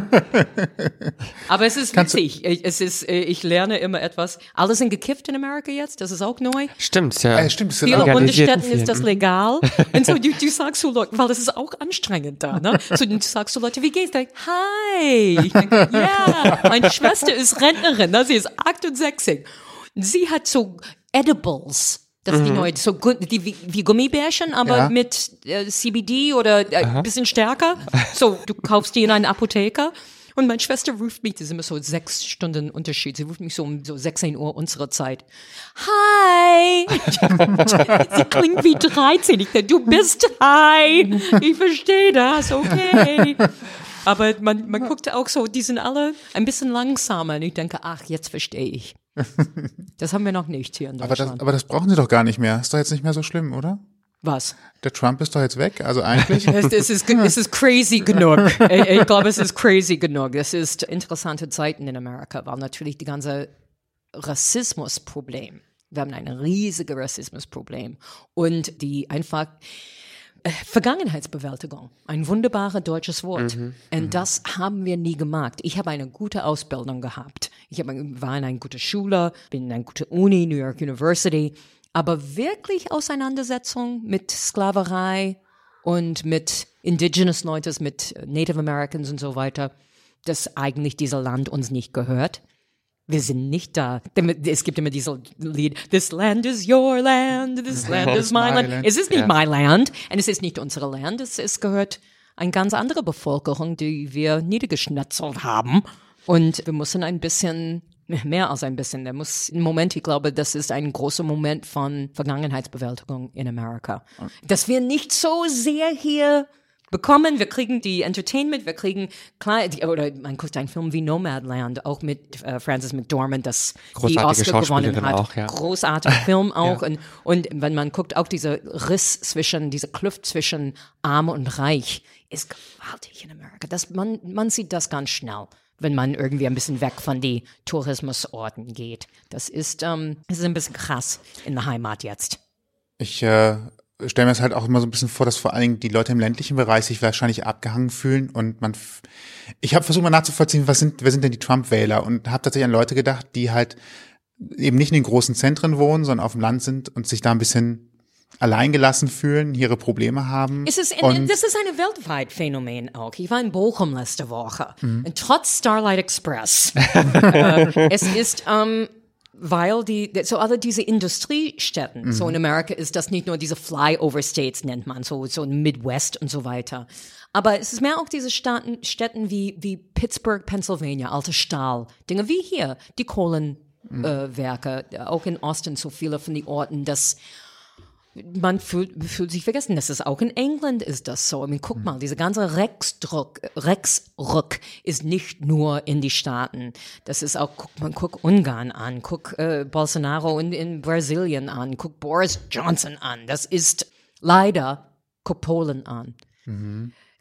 Aber es ist witzig. Ich- Es ist, äh, ich lerne immer etwas. Alle sind gekifft in Amerika jetzt. Das ist auch neu. Stimmt, ja. Äh, stimmt, es sind Viele auch, Legalisierten Bundesstädten ist das legal. Und so, du, du sagst so Leute, weil das ist auch anstrengend da, ne? So, du sagst so Leute, wie geht's dir? Hi! Ich denke, ja, meine Schwester ist Rentnerin, ne? Sie ist 68. Und sie hat so Edibles. Das ist die neue, so gut, die wie, wie Gummibärchen, aber Ja. mit äh, CBD oder äh, ein bisschen stärker. So, du kaufst die in einer Apotheke. Und meine Schwester ruft mich, das ist immer so sechs Stunden Unterschied, sie ruft mich so um so 16 Uhr unserer Zeit. Hi! sie klingt wie 13. Ich denke, du bist hi! Ich verstehe das, okay. Aber man, man guckt auch so, die sind alle ein bisschen langsamer. Und ich denke, ach, jetzt verstehe ich. Das haben wir noch nicht hier in aber, das, Deutschland. aber das brauchen sie doch gar nicht mehr. Ist doch jetzt nicht mehr so schlimm, oder? Was? Der Trump ist doch jetzt weg, also eigentlich. Es, es, ist, es ist crazy genug. Ich, ich glaube, es ist crazy genug. Es ist interessante Zeiten in Amerika, weil natürlich die ganze Rassismusproblem. Wir haben ein riesiges Rassismusproblem und die einfach Vergangenheitsbewältigung, ein wunderbares deutsches Wort. Und das haben wir nie gemacht. Ich habe eine gute Ausbildung gehabt. Ich habe, war in einer guten Schule, bin in einer guten Uni, New York University. Aber wirklich Auseinandersetzung mit Sklaverei und mit Indigenous Leutes, mit Native Americans und so weiter, dass eigentlich dieser Land uns nicht gehört. Wir sind nicht da. Es gibt immer dieses Lied, This land is your land, this land is my land. Es ist nicht Ja. my land und es ist nicht unsere Land. Es, es gehört eine ganz andere Bevölkerung, die wir niedergeschnetzelt haben. Und wir müssen ein bisschen, mehr als ein bisschen, der muss, im Moment, ich glaube, das ist ein großer Moment von Vergangenheitsbewältigung in Amerika. Dass wir nicht so sehr hier bekommen. Wir kriegen die Entertainment, wir kriegen klar, die, oder man guckt einen Film wie Nomadland, auch mit äh, Frances McDormand, das die Großartige Oscar gewonnen hat. auch, ja. Großartiger Film auch. Und, und wenn man guckt, auch dieser Riss zwischen, diese Kluft zwischen Arm und Reich ist gewaltig in Amerika. Das, man, man sieht das ganz schnell wenn man irgendwie ein bisschen weg von die Tourismusorten geht. Das ist, ähm, das ist ein bisschen krass in der Heimat jetzt. Ich äh, stelle mir das halt auch immer so ein bisschen vor, dass vor allen Dingen die Leute im ländlichen Bereich sich wahrscheinlich abgehangen fühlen und man. Ich habe versucht mal nachzuvollziehen, was sind, wer sind denn die Trump-Wähler und habe tatsächlich an Leute gedacht, die halt eben nicht in den großen Zentren wohnen, sondern auf dem Land sind und sich da ein bisschen alleingelassen fühlen, ihre Probleme haben. Es ist, und das ist ein weltweit Phänomen auch. Ich war in Bochum letzte Woche. Mhm. Und trotz Starlight Express. äh, es ist, ähm, weil die, so alle diese Industriestädten, so Mhm. in Amerika ist das nicht nur diese Flyover States nennt man, so, so Midwest und so weiter. Aber es ist mehr auch diese Staaten, Städten wie, wie Pittsburgh, Pennsylvania, alte Stahl, Dinge wie hier, die Kohlenwerke, äh, Werke, auch in Austin so viele von den Orten, dass man fühlt, fühlt sich vergessen. Das ist auch in England ist das so. I mean, guck mal, dieser ganze Rexdruck, Rexruck ist nicht nur in die Staaten. Das ist auch, guck, man guck Ungarn an, guck äh, Bolsonaro in, in Brasilien an, guck Boris Johnson an. Das ist leider, guck Polen an.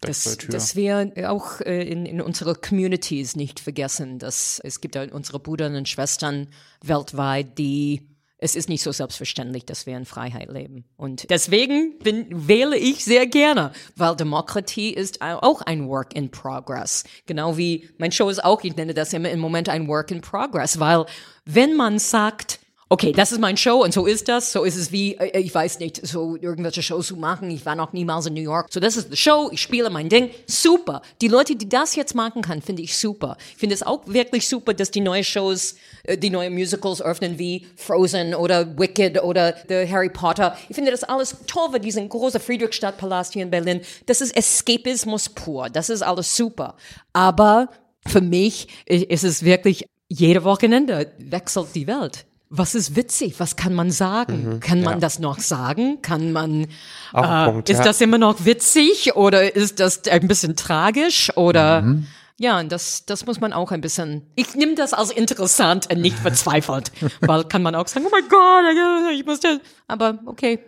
Dass, der Tür. dass wir auch äh, in, in unsere Communities nicht vergessen, dass es gibt ja unsere Brüder und Schwestern weltweit, die es ist nicht so selbstverständlich, dass wir in Freiheit leben. Und deswegen bin, wähle ich sehr gerne, weil Demokratie ist auch ein Work in Progress. Genau wie mein Show ist auch, ich nenne das immer im Moment ein Work in Progress, weil wenn man sagt, okay, das ist mein Show und so ist das. So ist es wie, äh, ich weiß nicht, so irgendwelche Shows zu machen. Ich war noch niemals in New York. So, das ist die Show. Ich spiele mein Ding. Super. Die Leute, die das jetzt machen kann, finde ich super. Ich finde es auch wirklich super, dass die neue Shows, äh, die neue Musicals öffnen wie Frozen oder Wicked oder The Harry Potter. Ich finde das alles toll, weil diesen großen Friedrichstadtpalast hier in Berlin, das ist Escapismus pur. Das ist alles super. Aber für mich ist es wirklich, jede Wochenende wechselt die Welt. Was ist witzig? Was kann man sagen? kann man das noch sagen? Kann man, äh, Punkt, ist ja. das immer noch witzig oder ist das ein bisschen tragisch oder, ja, und das, das muss man auch ein bisschen, ich nehme das als interessant und nicht verzweifelt, weil kann man auch sagen, oh mein Gott, ich muss das, aber okay.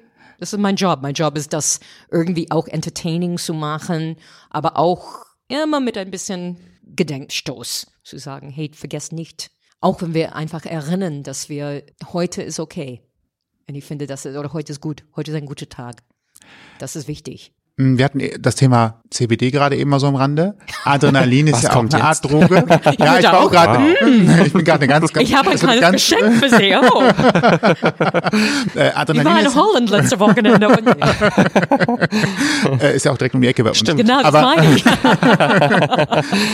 Das ist mein Job. Mein Job ist das irgendwie auch entertaining zu machen, aber auch immer mit ein bisschen Gedenkstoß zu sagen, hey, vergesst nicht, auch wenn wir einfach erinnern, dass wir, heute ist okay. Und ich finde, das ist, oder heute ist gut, heute ist ein guter Tag. Das ist wichtig. Hm, Wir hatten das Thema CBD gerade eben mal so am Rande. Adrenalin ist ja auch eine jetzt? Art Droge. ja, ich war auch gerade, ich bin gerade ganz, ganz, Ich habe ein das wird kleines ganz, Geschenk für Sie. Oh, Äh, ich war Adrenalin in ist, Holland letzte Wochenende. Äh, ist ja auch direkt um die Ecke bei uns. Stimmt. genau, das Aber meine ich.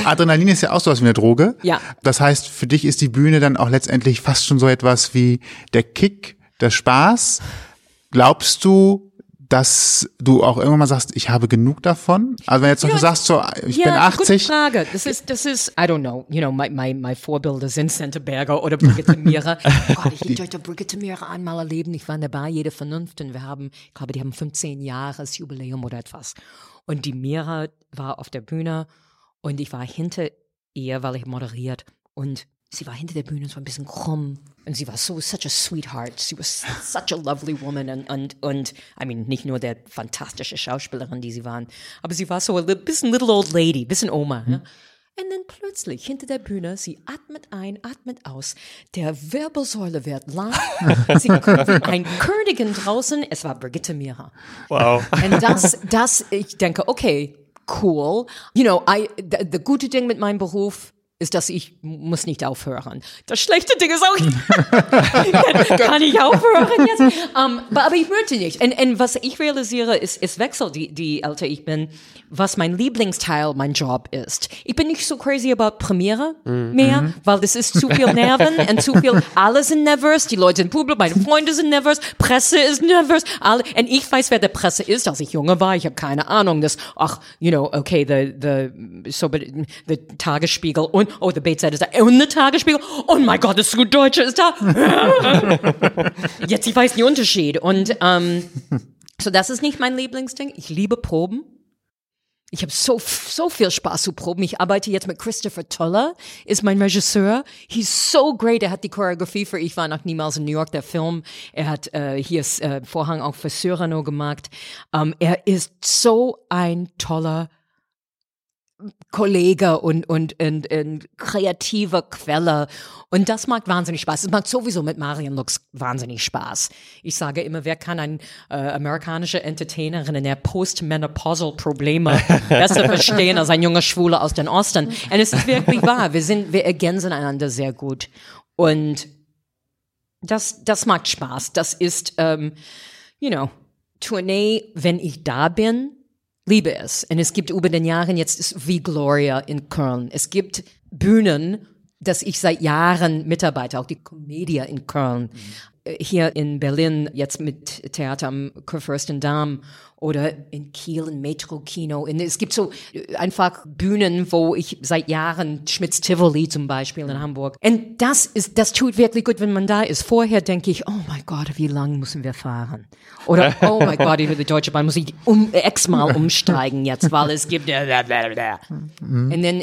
Adrenalin ist ja auch sowas wie eine Droge. Ja. Das heißt, für dich ist die Bühne dann auch letztendlich fast schon so etwas wie der Kick, der Spaß. Glaubst du, dass du auch irgendwann mal sagst, ich habe genug davon? Also wenn jetzt zum Ja, sagst, so, ich ja, bin das ist eine gute 80, Frage. Das ist, das ist, I don't know, you know, my, my, my Vorbilder sind Centerberger oder Brigitte Mira. Oh Gott, ich durfte Brigitte Mira einmal erleben. Ich war dabei, jede Vernunft. Und wir haben, ich glaube, die haben 15 Jahres Jubiläum oder etwas. Und die Mira war auf der Bühne und ich war hinter ihr, weil ich moderiert. Und sie war hinter der Bühne und war ein bisschen krumm. Und sie war so, such a sweetheart. Sie was such a lovely woman. Und, und, und, I mean, nicht nur der fantastische Schauspielerin, die sie waren, aber sie war so ein bisschen little old lady, bisschen Oma. Ja? Und dann plötzlich hinter der Bühne, sie atmet ein, atmet aus. Der Wirbelsäule wird lang. sie kommt wie ein Königin draußen. Es war Brigitte Mira. Wow. Und das, das, ich denke, okay, cool. You know, I, the, the gute Ding mit meinem Beruf ist, dass ich muss nicht aufhören. Das schlechte Ding ist auch, kann, kann ich aufhören jetzt? Um, aber, aber ich möchte nicht. Und, und was ich realisiere, ist, es wechselt, die, die älter ich bin, was mein Lieblingsteil, mein Job ist. Ich bin nicht so crazy about Premiere mehr, weil das ist zu viel Nerven und zu viel, alle sind nervös, die Leute im Publikum, meine Freunde sind nervös, Presse ist nervös, alle, und ich weiß, wer der Presse ist, als ich junge war, ich habe keine Ahnung, das, ach, you know, okay, the, the, so, but, the Tagesspiegel und, oh, the Bates ist da, und the Tagesspiegel, oh mein Gott, das gut Deutsche ist da. Jetzt, ich weiß den Unterschied und, ähm, so, das ist nicht mein Lieblingsding. Ich liebe Proben. Ich habe so, so viel Spaß zu proben. Ich arbeite jetzt mit Christopher Toller, ist mein Regisseur. He's so great. Er hat die Choreografie für Ich war noch niemals in New York, der Film. Er hat äh, hier ist, äh, Vorhang auch für Cyrano gemacht. Ähm, er ist so ein toller Kollege und, und, und, und kreative Quelle. Und das macht wahnsinnig Spaß. Es macht sowieso mit Marion Lux wahnsinnig Spaß. Ich sage immer, wer kann ein äh, amerikanische Entertainerin in der postmenopausal Probleme besser verstehen als ein junger Schwule aus den Osten? Und es ist wirklich wahr. Wir sind, wir ergänzen einander sehr gut. Und das, das macht Spaß. Das ist, ähm, you know, Tournee, wenn ich da bin, liebe es. Und es gibt über den Jahren jetzt ist wie Gloria in Köln. Es gibt Bühnen, dass ich seit Jahren mitarbeite, auch die Comedia in Köln. Äh, Hier in Berlin jetzt mit Theater am Kurfürstendamm oder in Kiel in Metro Kino. In, es gibt so äh, einfach Bühnen, wo ich seit Jahren Schmitz Tivoli zum Beispiel in Hamburg. Und das ist, das tut wirklich gut, wenn man da ist. Vorher denke ich, oh mein Gott, wie lang müssen wir fahren? Oder oh mein Gott, die Deutsche Bahn muss ich um, x-mal umsteigen jetzt, weil es gibt. Und dann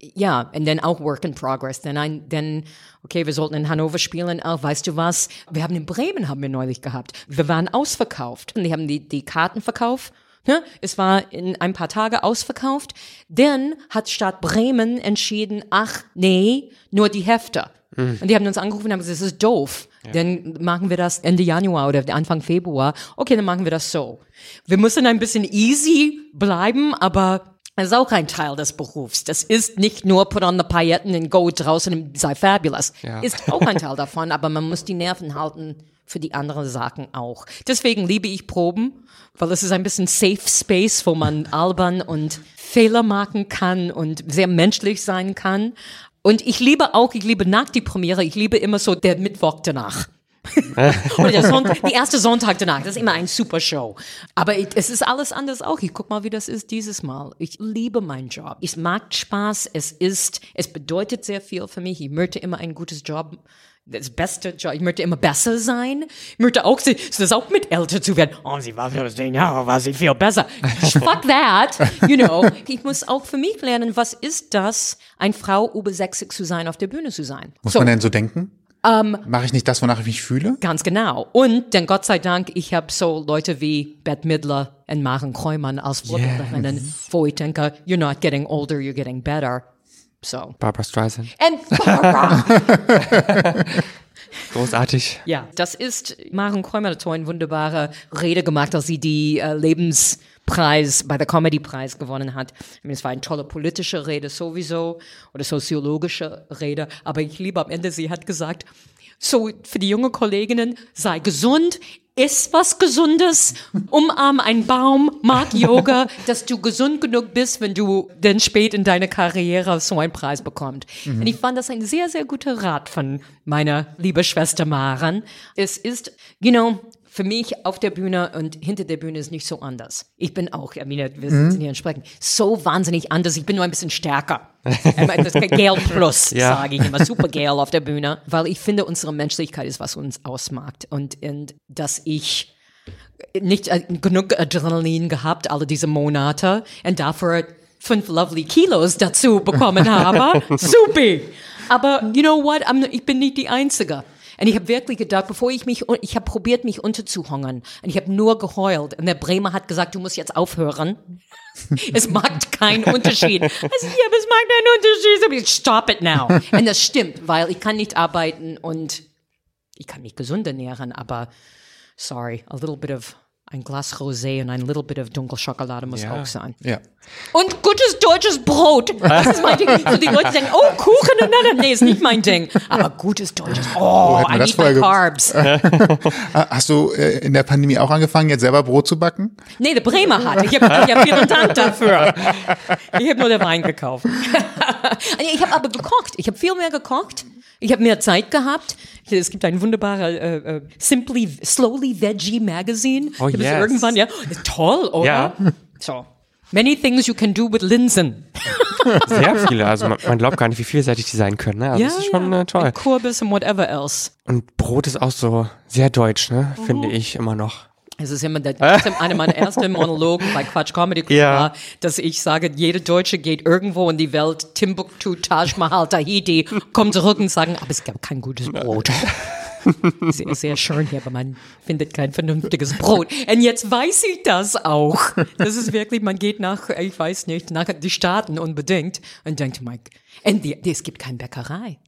ja, und dann auch Work in Progress. Denn ein, denn, okay, wir sollten in Hannover spielen, auch, weißt du was? Wir haben in Bremen haben wir neulich gehabt. Wir waren ausverkauft. Und die haben die, die Karten verkauft. Ne? Es war in ein paar Tage ausverkauft. Dann hat Stadt Bremen entschieden, ach, nee, nur die Hefte. Und die haben uns angerufen und haben gesagt, das ist doof. Dann machen wir das Ende Januar oder Anfang Februar. Okay, dann machen wir das so. Wir müssen ein bisschen easy bleiben, aber das ist auch ein Teil des Berufs. Das ist nicht nur put on the pailletten and go draußen und sei fabulous. Ja. Ist auch ein Teil davon, aber man muss die Nerven halten für die anderen Sachen auch. Deswegen liebe ich Proben, weil es ist ein bisschen Safe Space, wo man albern und Fehler machen kann und sehr menschlich sein kann. Und ich liebe auch, ich liebe nach die Premiere, ich liebe immer so der Mittwoch danach. Oder der Sonntag, die erste Sonntag danach. Das ist immer ein super Show. Aber es ist alles anders auch. Ich guck mal, wie das ist dieses Mal. Ich liebe meinen Job. Es macht Spaß. Es ist, es bedeutet sehr viel für mich. Ich möchte immer ein gutes Job. Das beste Job. Ich möchte immer besser sein. Ich möchte auch, ist auch mit älter zu werden. Oh, sie war für zehn Jahre, war sie viel besser. Fuck that. You know. Ich muss auch für mich lernen, was ist das, eine Frau über 60 zu sein, auf der Bühne zu sein. Muss So. man denn so denken? Mache ich nicht das, wonach ich mich fühle? Ganz genau. Und denn Gott sei Dank, ich habe so Leute wie Bette Midler und Maren Kreumann als Vorbilderinnen, wo ich denke, you're not getting older, you're getting better. So. Barbara Streisand. And Barbara. Großartig. ja, das ist, Maren hat so eine wunderbare Rede gemacht, als sie die äh, Lebenspreis bei der Comedy-Preis gewonnen hat. Ich meine, es war eine tolle politische Rede sowieso oder soziologische Rede, aber ich liebe am Ende, sie hat gesagt, so für die junge Kolleginnen, sei gesund, iss was Gesundes, umarm einen Baum, mag Yoga, dass du gesund genug bist, wenn du denn spät in deiner Karriere so einen Preis bekommst. Und ich fand das ein sehr, sehr guter Rat von meiner liebe Schwester Maren. Es ist, you know, für mich auf der Bühne und hinter der Bühne ist nicht so anders. Ich bin auch, meine, wir sitzen hier und sprechen, so wahnsinnig anders. Ich bin nur ein bisschen stärker. das Gale Plus, Ja. sage ich immer. Super Gale auf der Bühne. Weil ich finde, unsere Menschlichkeit ist, was uns ausmacht. Und, und dass ich nicht äh, genug Adrenalin gehabt alle diese Monate und dafür fünf lovely Kilos dazu bekommen habe. Supi! Aber you know what? I'm, ich bin nicht die Einzige. Und ich habe wirklich gedacht, bevor ich mich, ich habe probiert, mich unterzuhungern. Und ich habe nur geheult. Und der Bremer hat gesagt, du musst jetzt aufhören. es macht keinen Unterschied. Also, ja, es macht keinen Unterschied. Stop it now. Und das stimmt, weil ich kann nicht arbeiten und ich kann mich gesund ernähren, aber sorry, a little bit of ein Glas Rosé und ein little bit of Dunkelschokolade muss Ja. auch sein. Ja. Und gutes deutsches Brot. Das ist mein Ding. So die Leute denken, oh, Kuchen und dann, nee, ist nicht mein Ding. Aber gutes deutsches, oh, hätten wir I das need my carbs. Hast du äh, in der Pandemie auch angefangen, jetzt selber Brot zu backen? Nee, der Bremer hat. Ich habe ich hab vielen Dank dafür. Ich habe nur den Wein gekauft. Ich habe aber gekocht. Ich habe viel mehr gekocht. Ich habe mehr Zeit gehabt. Es gibt ein wunderbares äh, äh, Simply Slowly Veggie Magazine. Oh, yes. Irgendwann, ja. Ist toll, oder? Ja. So. Many things you can do with Linsen. Sehr viele. Also man, man glaubt gar nicht, wie vielseitig die sein können. Ne? Also das ist schon äh, toll. Und Kürbis und whatever else. Und Brot ist auch so sehr deutsch, ne? finde Mhm. ich immer noch. Es ist immer der, einer meiner ersten Monologen bei Quatsch Comedy Club Ja. war, dass ich sage, jeder Deutsche geht irgendwo in die Welt, Timbuktu, Taj Mahal, Tahiti, kommt zurück und sagen, aber es gab kein gutes Brot. sehr, sehr schön hier, aber man findet kein vernünftiges Brot. Und jetzt weiß ich das auch. Das ist wirklich, man geht nach, ich weiß nicht, nach die Staaten unbedingt und denkt, Mike, und die, die, es gibt keine Bäckerei.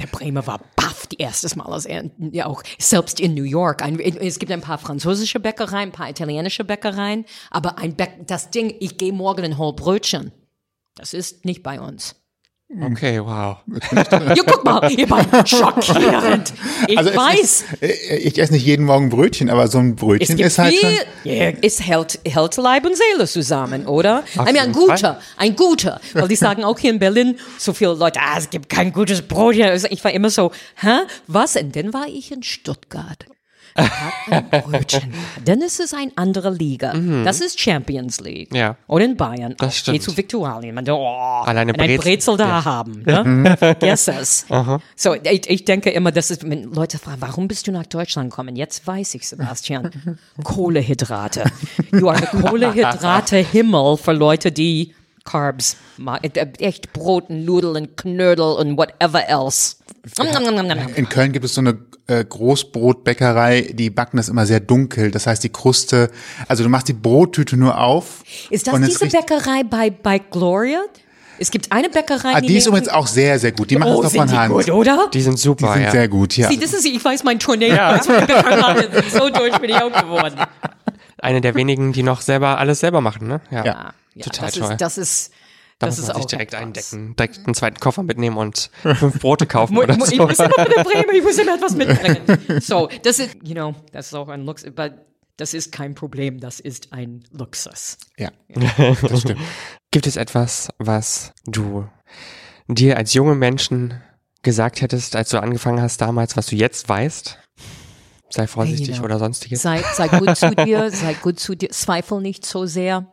Der Bremer war baff, die erstes Mal aus er, ja auch selbst in New York. Ein, es gibt ein paar französische Bäckereien, ein paar italienische Bäckereien, aber ein Bäck, das Ding, ich gehe morgen in hol Brötchen. Das ist nicht bei uns. Okay, wow. Ja, guck mal, ihr beiden schockierend. Ich Also weiß. Ist, äh, ich esse nicht jeden Morgen Brötchen, aber so ein Brötchen ist halt schon. viel, es hält, hält Leib und Seele zusammen, oder? Ein Fall. guter, ein guter. Weil die sagen auch hier in Berlin, so viele Leute, ah, es gibt kein gutes Brot hier. Also Ich war immer so, hä, was? Und dann war ich in Stuttgart. Hat ein Brötchen. Dann ist es eine andere Liga. Das ist Champions League. Mhm. Ja. Oder in Bayern. Das stimmt. Geh zu Viktualien. Man, oh, Alleine und ein Brezel- Brezel da ja. haben. Ne? Vergiss es. So, ich, ich denke immer, das ist, wenn Leute fragen, warum bist du nach Deutschland gekommen? Jetzt weiß ich, Sebastian. Kohlehydrate. Du are the Kohlehydrate-Himmel für Leute, die Carbs. Äh, Echt Brot, und Nudeln, Knödel und whatever else. In Köln gibt es so eine äh, Großbrotbäckerei, die backen das immer sehr dunkel. Das heißt, die Kruste, also du machst die Brottüte nur auf. Ist das diese Bäckerei bei, bei Gloria? Es gibt eine Bäckerei, Ah, die ist neben- übrigens auch sehr, sehr gut. Die machen oh, es doch sind von die Hand. gut, oder? Die sind Die super, sind ja. sehr gut, ja. See, das ist, ich weiß, mein Tornado ist von Bäckerei. So durch bin ich auch geworden. Eine der wenigen, die noch selber alles selber machen, ne? Ja. Ja. Ja, Total das toll. Ist, das ist, Da das muss ist man sich auch direkt eindecken, direkt einen zweiten Koffer mitnehmen und fünf Brote kaufen oder mu- Ich so. muss immer mit der Bremer, ich muss immer etwas mitbringen. So, das ist, you know, das ist auch ein Luxus, aber das ist kein Problem, das ist ein Luxus. ja, das stimmt. Gibt es etwas, was du dir als junge Menschen gesagt hättest, als du angefangen hast damals, was du jetzt weißt? Sei vorsichtig Genau. oder sonstiges. Sei, sei gut zu dir, sei gut zu dir, zweifel nicht so sehr.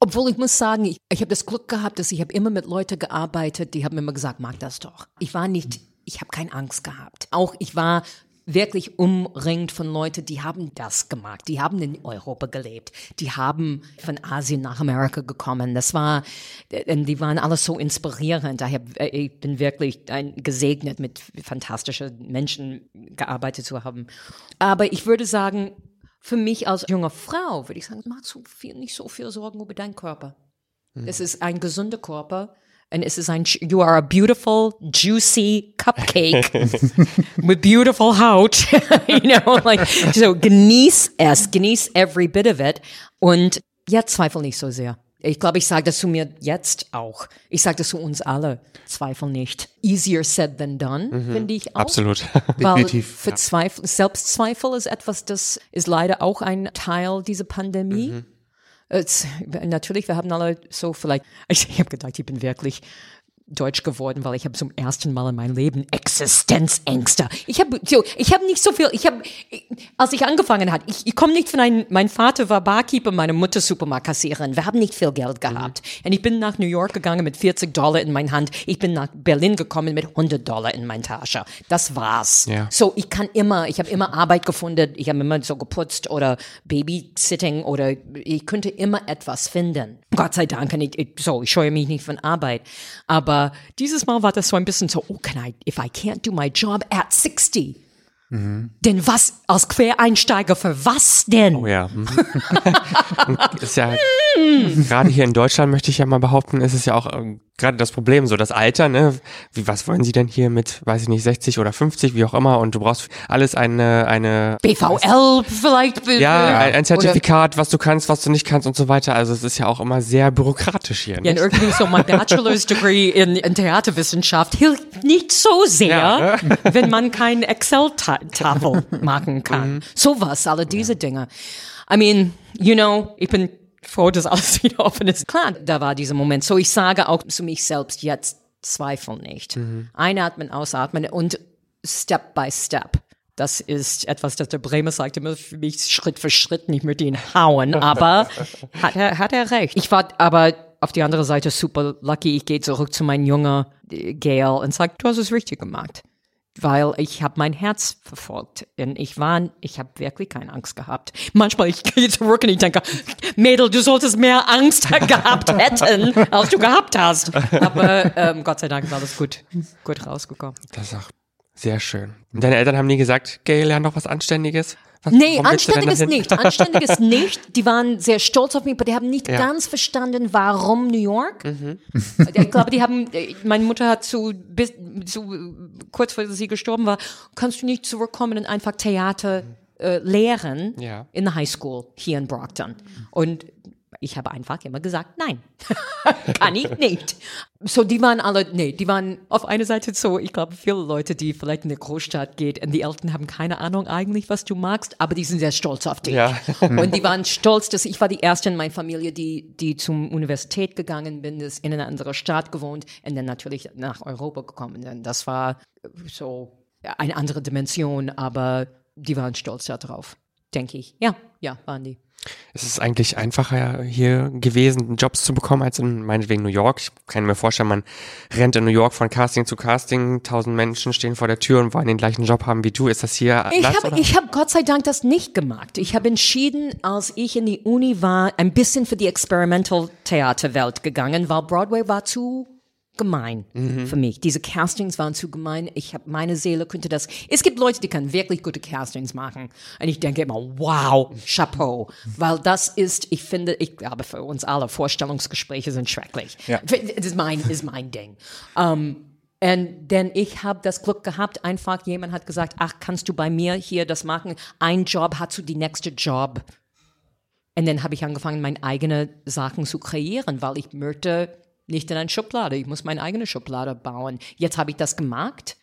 Obwohl ich muss sagen, ich, ich habe das Glück gehabt, dass ich habe immer mit Leuten gearbeitet, die haben immer gesagt, mag das doch. Ich war nicht, ich habe keine Angst gehabt. Auch ich war wirklich umringt von Leuten, die haben das gemacht. Die haben in Europa gelebt. Die haben von Asien nach Amerika gekommen. Das war, die waren alles so inspirierend. Daher, äh, ich bin wirklich gesegnet, mit fantastischen Menschen gearbeitet zu haben. Aber ich würde sagen, für mich als junge Frau würde ich sagen, mach so viel, nicht so viel Sorgen über deinen Körper. Es ist ein gesunder Körper. Und es ist ein, you are a beautiful, juicy cupcake with beautiful Haut. you know, like, so genieß es, genieß every bit of it. Und ja, zweifel nicht so sehr. Ich glaube, ich sage das zu mir jetzt auch. Ich sage das zu uns alle. Zweifel nicht. Easier said than done, finde ich auch. Absolut. Weil Definitiv, für Zweifel, Selbstzweifel ist etwas, das ist leider auch ein Teil dieser Pandemie. Es, natürlich, wir haben alle so vielleicht, ich, ich habe gedacht, ich bin wirklich deutsch geworden, weil ich habe zum ersten Mal in meinem Leben Existenzängste. Ich habe so, ich habe nicht so viel, ich habe, als ich angefangen hat, ich, ich komme nicht von einem, mein Vater war Barkeeper, meine Mutter Supermarktkassiererin. Wir haben nicht viel Geld gehabt. Und ich bin nach New York gegangen mit 40 Dollar in meiner Hand. Ich bin nach Berlin gekommen mit 100 Dollar in meiner Tasche. Das war's. Ja. So, ich kann immer, ich habe immer Arbeit gefunden, ich habe immer so geputzt oder Babysitting oder ich könnte immer etwas finden. Gott sei Dank, ich, ich, so, ich scheue mich nicht von Arbeit. Aber dieses Mal war das so ein bisschen so, oh, can I, if I can't do my job at 60, denn was, als Quereinsteiger, für was denn? Oh ja. mhm. Ist ja gerade hier in Deutschland möchte ich ja mal behaupten, ist es ja auch ähm, gerade das Problem, so das Alter, ne? Wie, was wollen Sie denn hier mit, weiß ich nicht, 60 oder 50, wie auch immer, und du brauchst alles eine, eine BVL vielleicht. ja, ein, ein Oder- Zertifikat, was du kannst, was du nicht kannst und so weiter. Also es ist ja auch immer sehr bürokratisch hier. Ja, Ne? irgendwie so mein Bachelor's Degree in, in Theaterwissenschaft hilft nicht so sehr, Ja, wenn man kein Excel-Tafel machen kann. Sowas, alle diese Dinge. I mean, you know, ich bin froh, dass alles wieder offen ist. Klar, da war dieser Moment. So, ich sage auch zu mich selbst jetzt, zweifel nicht. Einatmen, ausatmen und Step by Step. Das ist etwas, das der Bremer sagt immer für mich Schritt für Schritt, nicht mit ihn hauen, aber hat er, hat er recht. Ich war aber auf die andere Seite super lucky. Ich gehe zurück zu meinem Jungen Gail und sage, du hast es richtig gemacht. Weil ich habe mein Herz verfolgt und ich war, ich habe wirklich keine Angst gehabt. Manchmal ich gehe zurück und ich denke, Mädel, du solltest mehr Angst gehabt hätten, als du gehabt hast. Aber ähm, Gott sei Dank war das gut, gut rausgekommen. Das ist auch sehr schön. Und deine Eltern haben nie gesagt, Gail, lern doch was Anständiges? Was, Nee, anständiges nicht. Anständiges nicht. Die waren sehr stolz auf mich, aber die haben nicht Ja. ganz verstanden, warum New York. Ich glaube, die haben, meine Mutter hat zu, bis, zu, kurz vor sie gestorben war, kannst du nicht zurückkommen und einfach Theater äh, lehren Ja. in der High School hier in Brockton. Und ich habe einfach immer gesagt, nein, kann ich nicht. So, die waren alle, nee, die waren auf einer Seite so, ich glaube, viele Leute, die vielleicht in eine Großstadt geht und die Eltern haben keine Ahnung eigentlich, was du magst, aber die sind sehr stolz auf dich. Ja. Und die waren stolz, dass ich war die erste in meiner Familie, die, die zum Universität gegangen bin, ist in eine andere Stadt gewohnt und dann natürlich nach Europa gekommen. Und das war so eine andere Dimension, aber die waren stolz darauf, denke ich. Ja, ja, waren die. Es ist eigentlich einfacher hier gewesen, Jobs zu bekommen, als in meinetwegen New York. Ich kann mir vorstellen, man rennt in New York von Casting zu Casting, tausend Menschen stehen vor der Tür und wollen den gleichen Job haben wie du. Ist das hier Ich anders? habe ich hab Gott sei Dank das nicht gemacht. Ich habe entschieden, als ich in die Uni war, ein bisschen für die Experimental Theaterwelt gegangen, weil Broadway war zu gemein für mich. Diese Castings waren zu gemein. Ich habe meine Seele könnte das. Es gibt Leute, die können wirklich gute Castings machen. Und ich denke immer, wow, Chapeau. Weil das ist, ich finde, ich glaube für uns alle, Vorstellungsgespräche sind schrecklich. Ja. Das ist mein, ist mein Ding. Um, und denn ich habe das Glück gehabt, einfach jemand hat gesagt, ach, kannst du bei mir hier das machen? Ein Job hat zu die nächste Job. Und dann habe ich angefangen, meine eigenen Sachen zu kreieren, weil ich möchte nicht in eine Schublade. Ich muss meine eigene Schublade bauen. Jetzt habe ich das gemacht.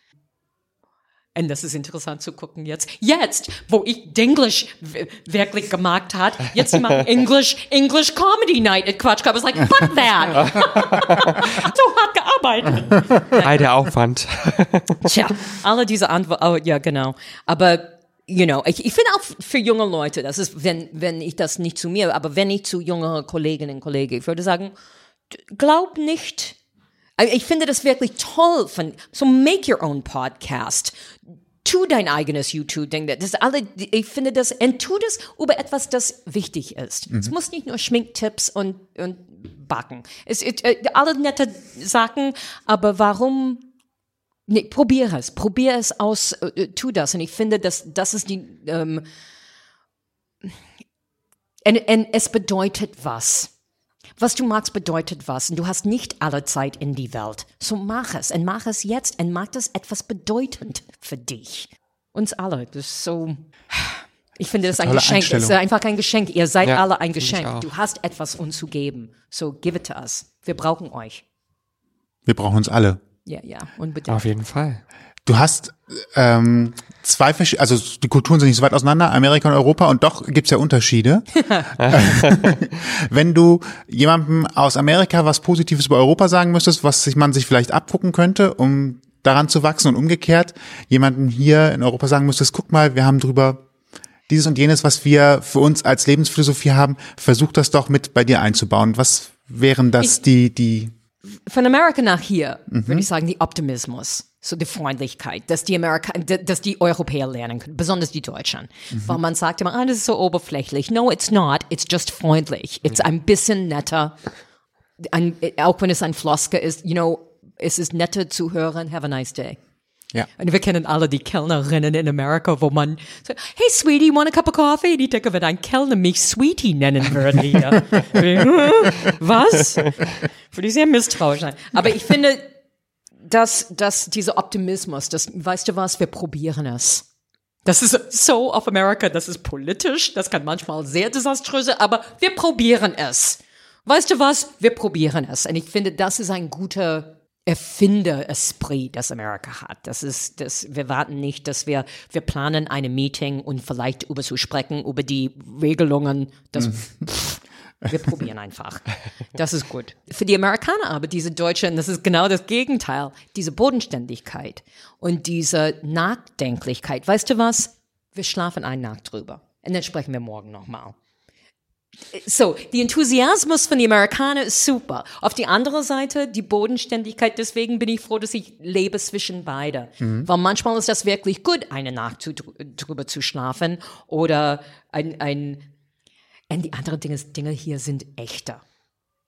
Und das ist interessant zu gucken jetzt. Jetzt, wo ich Dinglish w- wirklich gemacht hat, jetzt die machen English, English Comedy Night at Quatsch Club. It's like, fuck that. so hart gearbeitet. Ei, der Aufwand. Tja, alle diese Antworten, oh, ja, genau. Aber, you know, ich, ich finde auch für junge Leute, das ist, wenn, wenn ich das nicht zu mir, aber wenn ich zu jüngeren Kolleginnen und Kollegen, ich würde sagen, glaub nicht, ich finde das wirklich toll von, so make your own podcast. Tu dein eigenes YouTube-Ding. Das alle, ich finde das, und tu das über etwas, das wichtig ist. Es muss nicht nur Schminktipps und, und Backen. Es, es, äh, alle nette Sachen, aber warum Nee, probier es. Probier es aus. Äh, äh, tu das. Und ich finde, dass das ist die. Ähm, und, und es bedeutet was. Was du magst, bedeutet was. Und du hast nicht alle Zeit in die Welt. So mach es. Und mach es jetzt. Und mach das etwas bedeutend für dich. Uns alle. Das ist so. Ich finde das ein tolle Geschenk. Es ist einfach ein Geschenk. Ihr seid Ja, alle ein Geschenk. Du hast etwas uns zu geben. So give it to us. Wir brauchen euch. Wir brauchen uns alle. Ja, ja. Unbedingt. Auf jeden Fall. Du hast ähm, zwei verschiedene, also die Kulturen sind nicht so weit auseinander, Amerika und Europa, und doch gibt's ja Unterschiede. Wenn du jemandem aus Amerika was Positives über Europa sagen müsstest, was sich man sich vielleicht abgucken könnte, um daran zu wachsen und umgekehrt jemandem hier in Europa sagen müsstest, guck mal, wir haben drüber dieses und jenes, was wir für uns als Lebensphilosophie haben, versuch das doch mit bei dir einzubauen. Was wären das die, die, von Amerika nach hier würde ich sagen, die Optimismus, so die Freundlichkeit, dass die Amerika, dass die Europäer lernen können, besonders die Deutschen. Weil man sagt immer, ah, das ist so oberflächlich. No, it's not. It's just freundlich. It's ein bisschen netter. Ein, auch wenn es ein Floske ist, you know, es ist netter zu hören. Have a nice day. ja. Und wir kennen alle die Kellnerinnen in Amerika, wo man sagt, hey Sweetie, want a cup of coffee? Und ich denke, wenn ein Kellner mich Sweetie nennen würde hier. Was? Würde ich sehr misstrauisch sein. Aber ich finde, dass, dass dieser Optimismus, das, weißt du was, wir probieren es. Das ist so auf Amerika, das ist politisch, das kann manchmal sehr desaströs, sein, aber wir probieren es. Weißt du was? Wir probieren es. Und ich finde, das ist ein guter Erfinder-Esprit, das Amerika hat. Das ist, das, wir warten nicht, dass wir, wir planen eine Meeting und vielleicht über zu sprechen, über die Regelungen. Das, pff, wir probieren einfach. Das ist gut. Für die Amerikaner aber, diese Deutschen, das ist genau das Gegenteil. Diese Bodenständigkeit und diese Nachdenklichkeit. Weißt du was? Wir schlafen eine Nacht drüber. Und dann sprechen wir morgen nochmal. So, die Enthusiasmus von den Amerikanern ist super. Auf die andere Seite, die Bodenständigkeit, deswegen bin ich froh, dass ich lebe zwischen beide. Weil manchmal ist das wirklich gut, eine Nacht zu, drüber zu schlafen oder ein, ein, die anderen Dinge, Dinge hier sind echter.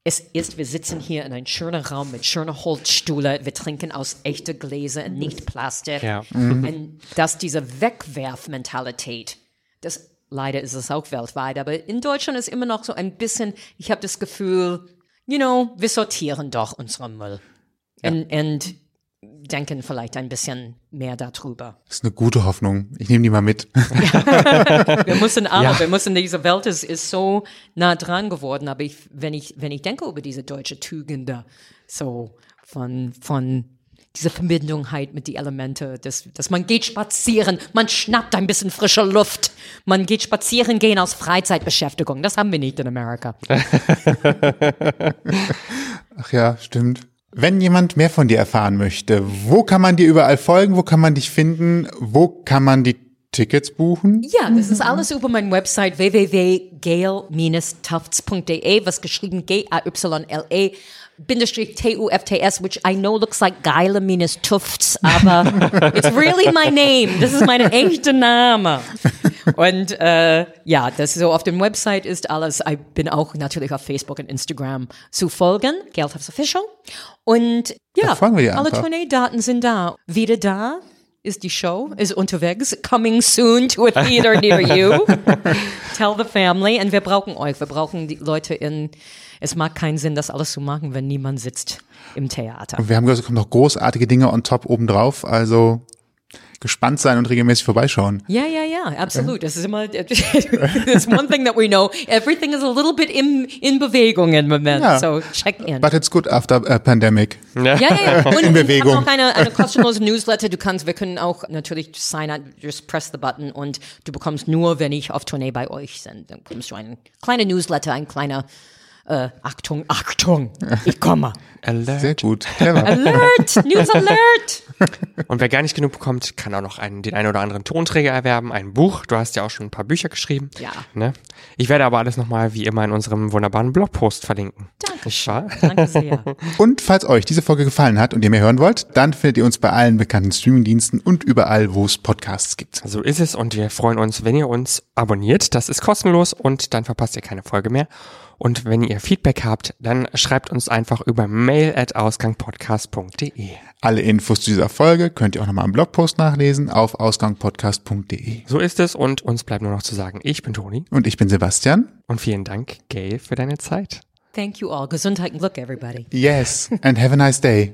Es ist, wir sitzen hier in einem schönen Raum mit schönen Holzstühle, wir trinken aus echten Gläser und nicht Plastik. Ja. Und dass diese Wegwerfmentalität, das leider ist es auch weltweit, aber in Deutschland ist immer noch so ein bisschen, ich habe das Gefühl, you know, wir sortieren doch unseren Müll. Und, und denken vielleicht ein bisschen mehr darüber. Das ist eine gute Hoffnung. Ich nehme die mal mit. Wir müssen aber, Ja. wir müssen, diese Welt ist, ist so nah dran geworden, aber ich, wenn ich, wenn ich denke über diese deutsche Tugende, so von, von dieser Verbindung halt mit die Elemente, dass, dass man geht spazieren, man schnappt ein bisschen frische Luft, man geht spazieren gehen aus Freizeitbeschäftigung. Das haben wir nicht in Amerika. Ach ja, stimmt. Wenn jemand mehr von dir erfahren möchte, wo kann man dir überall folgen? Wo kann man dich finden? Wo kann man die Tickets buchen? Ja, das ist alles über meine Website www.gale-tufts.de, was geschrieben G-A-Y-L-E Bindestrich T-U-F-T-S, which I know looks like Geile minus Tufts, aber it's really my name. Das ist mein echter Name. Und äh, ja, das so auf dem Website ist alles. Ich bin auch natürlich auf Facebook und Instagram zu folgen, Gale Tufts Official. Und ja, alle. Tourneedaten sind da. Wieder da ist die Show, ist unterwegs, coming soon to a theater near you. Tell the family. Und wir brauchen euch. Wir brauchen die Leute in, es mag keinen Sinn, das alles zu machen, wenn niemand sitzt im Theater. Und wir haben gehört, es kommen noch großartige Dinge on top obendrauf. Also gespannt sein und regelmäßig vorbeischauen. Ja, ja, ja, absolut. Das ist immer, that's one thing that we know. Everything is a little bit in, in Bewegung im Moment. Ja. So check in. But it's good after a pandemic. Ja, ja, ja. Und In wir Bewegung. haben auch eine, eine kostenlose Newsletter. Du kannst, wir können auch natürlich sign up, just press the button und du bekommst nur, wenn ich auf Tournee bei euch bin, dann bekommst du einen kleinen Newsletter, ein kleiner, äh, Achtung, Achtung, ich komme. Alert. Sehr gut. Clever. Alert, News Alert. Und wer gar nicht genug bekommt, kann auch noch einen, den einen oder anderen Tonträger erwerben, ein Buch. Du hast ja auch schon ein paar Bücher geschrieben. Ja. Ne? Ich werde aber alles nochmal wie immer in unserem wunderbaren Blogpost verlinken. Danke. Nicht wahr? Danke sehr. Und falls euch diese Folge gefallen hat und ihr mehr hören wollt, dann findet ihr uns bei allen bekannten Streamingdiensten und überall, wo es Podcasts gibt. So ist es und wir freuen uns, wenn ihr uns abonniert. Das ist kostenlos und dann verpasst ihr keine Folge mehr. Und wenn ihr Feedback habt, dann schreibt uns einfach über mail at ausgangpodcast.de. Alle Infos zu dieser Folge könnt ihr auch nochmal im Blogpost nachlesen auf ausgangpodcast.de. So ist es und uns bleibt nur noch zu sagen, ich bin Toni Und ich bin Sebastian. und vielen Dank, Gail, für deine Zeit. Thank you all. Gesundheit und Glück, everybody. Yes, and have a nice day.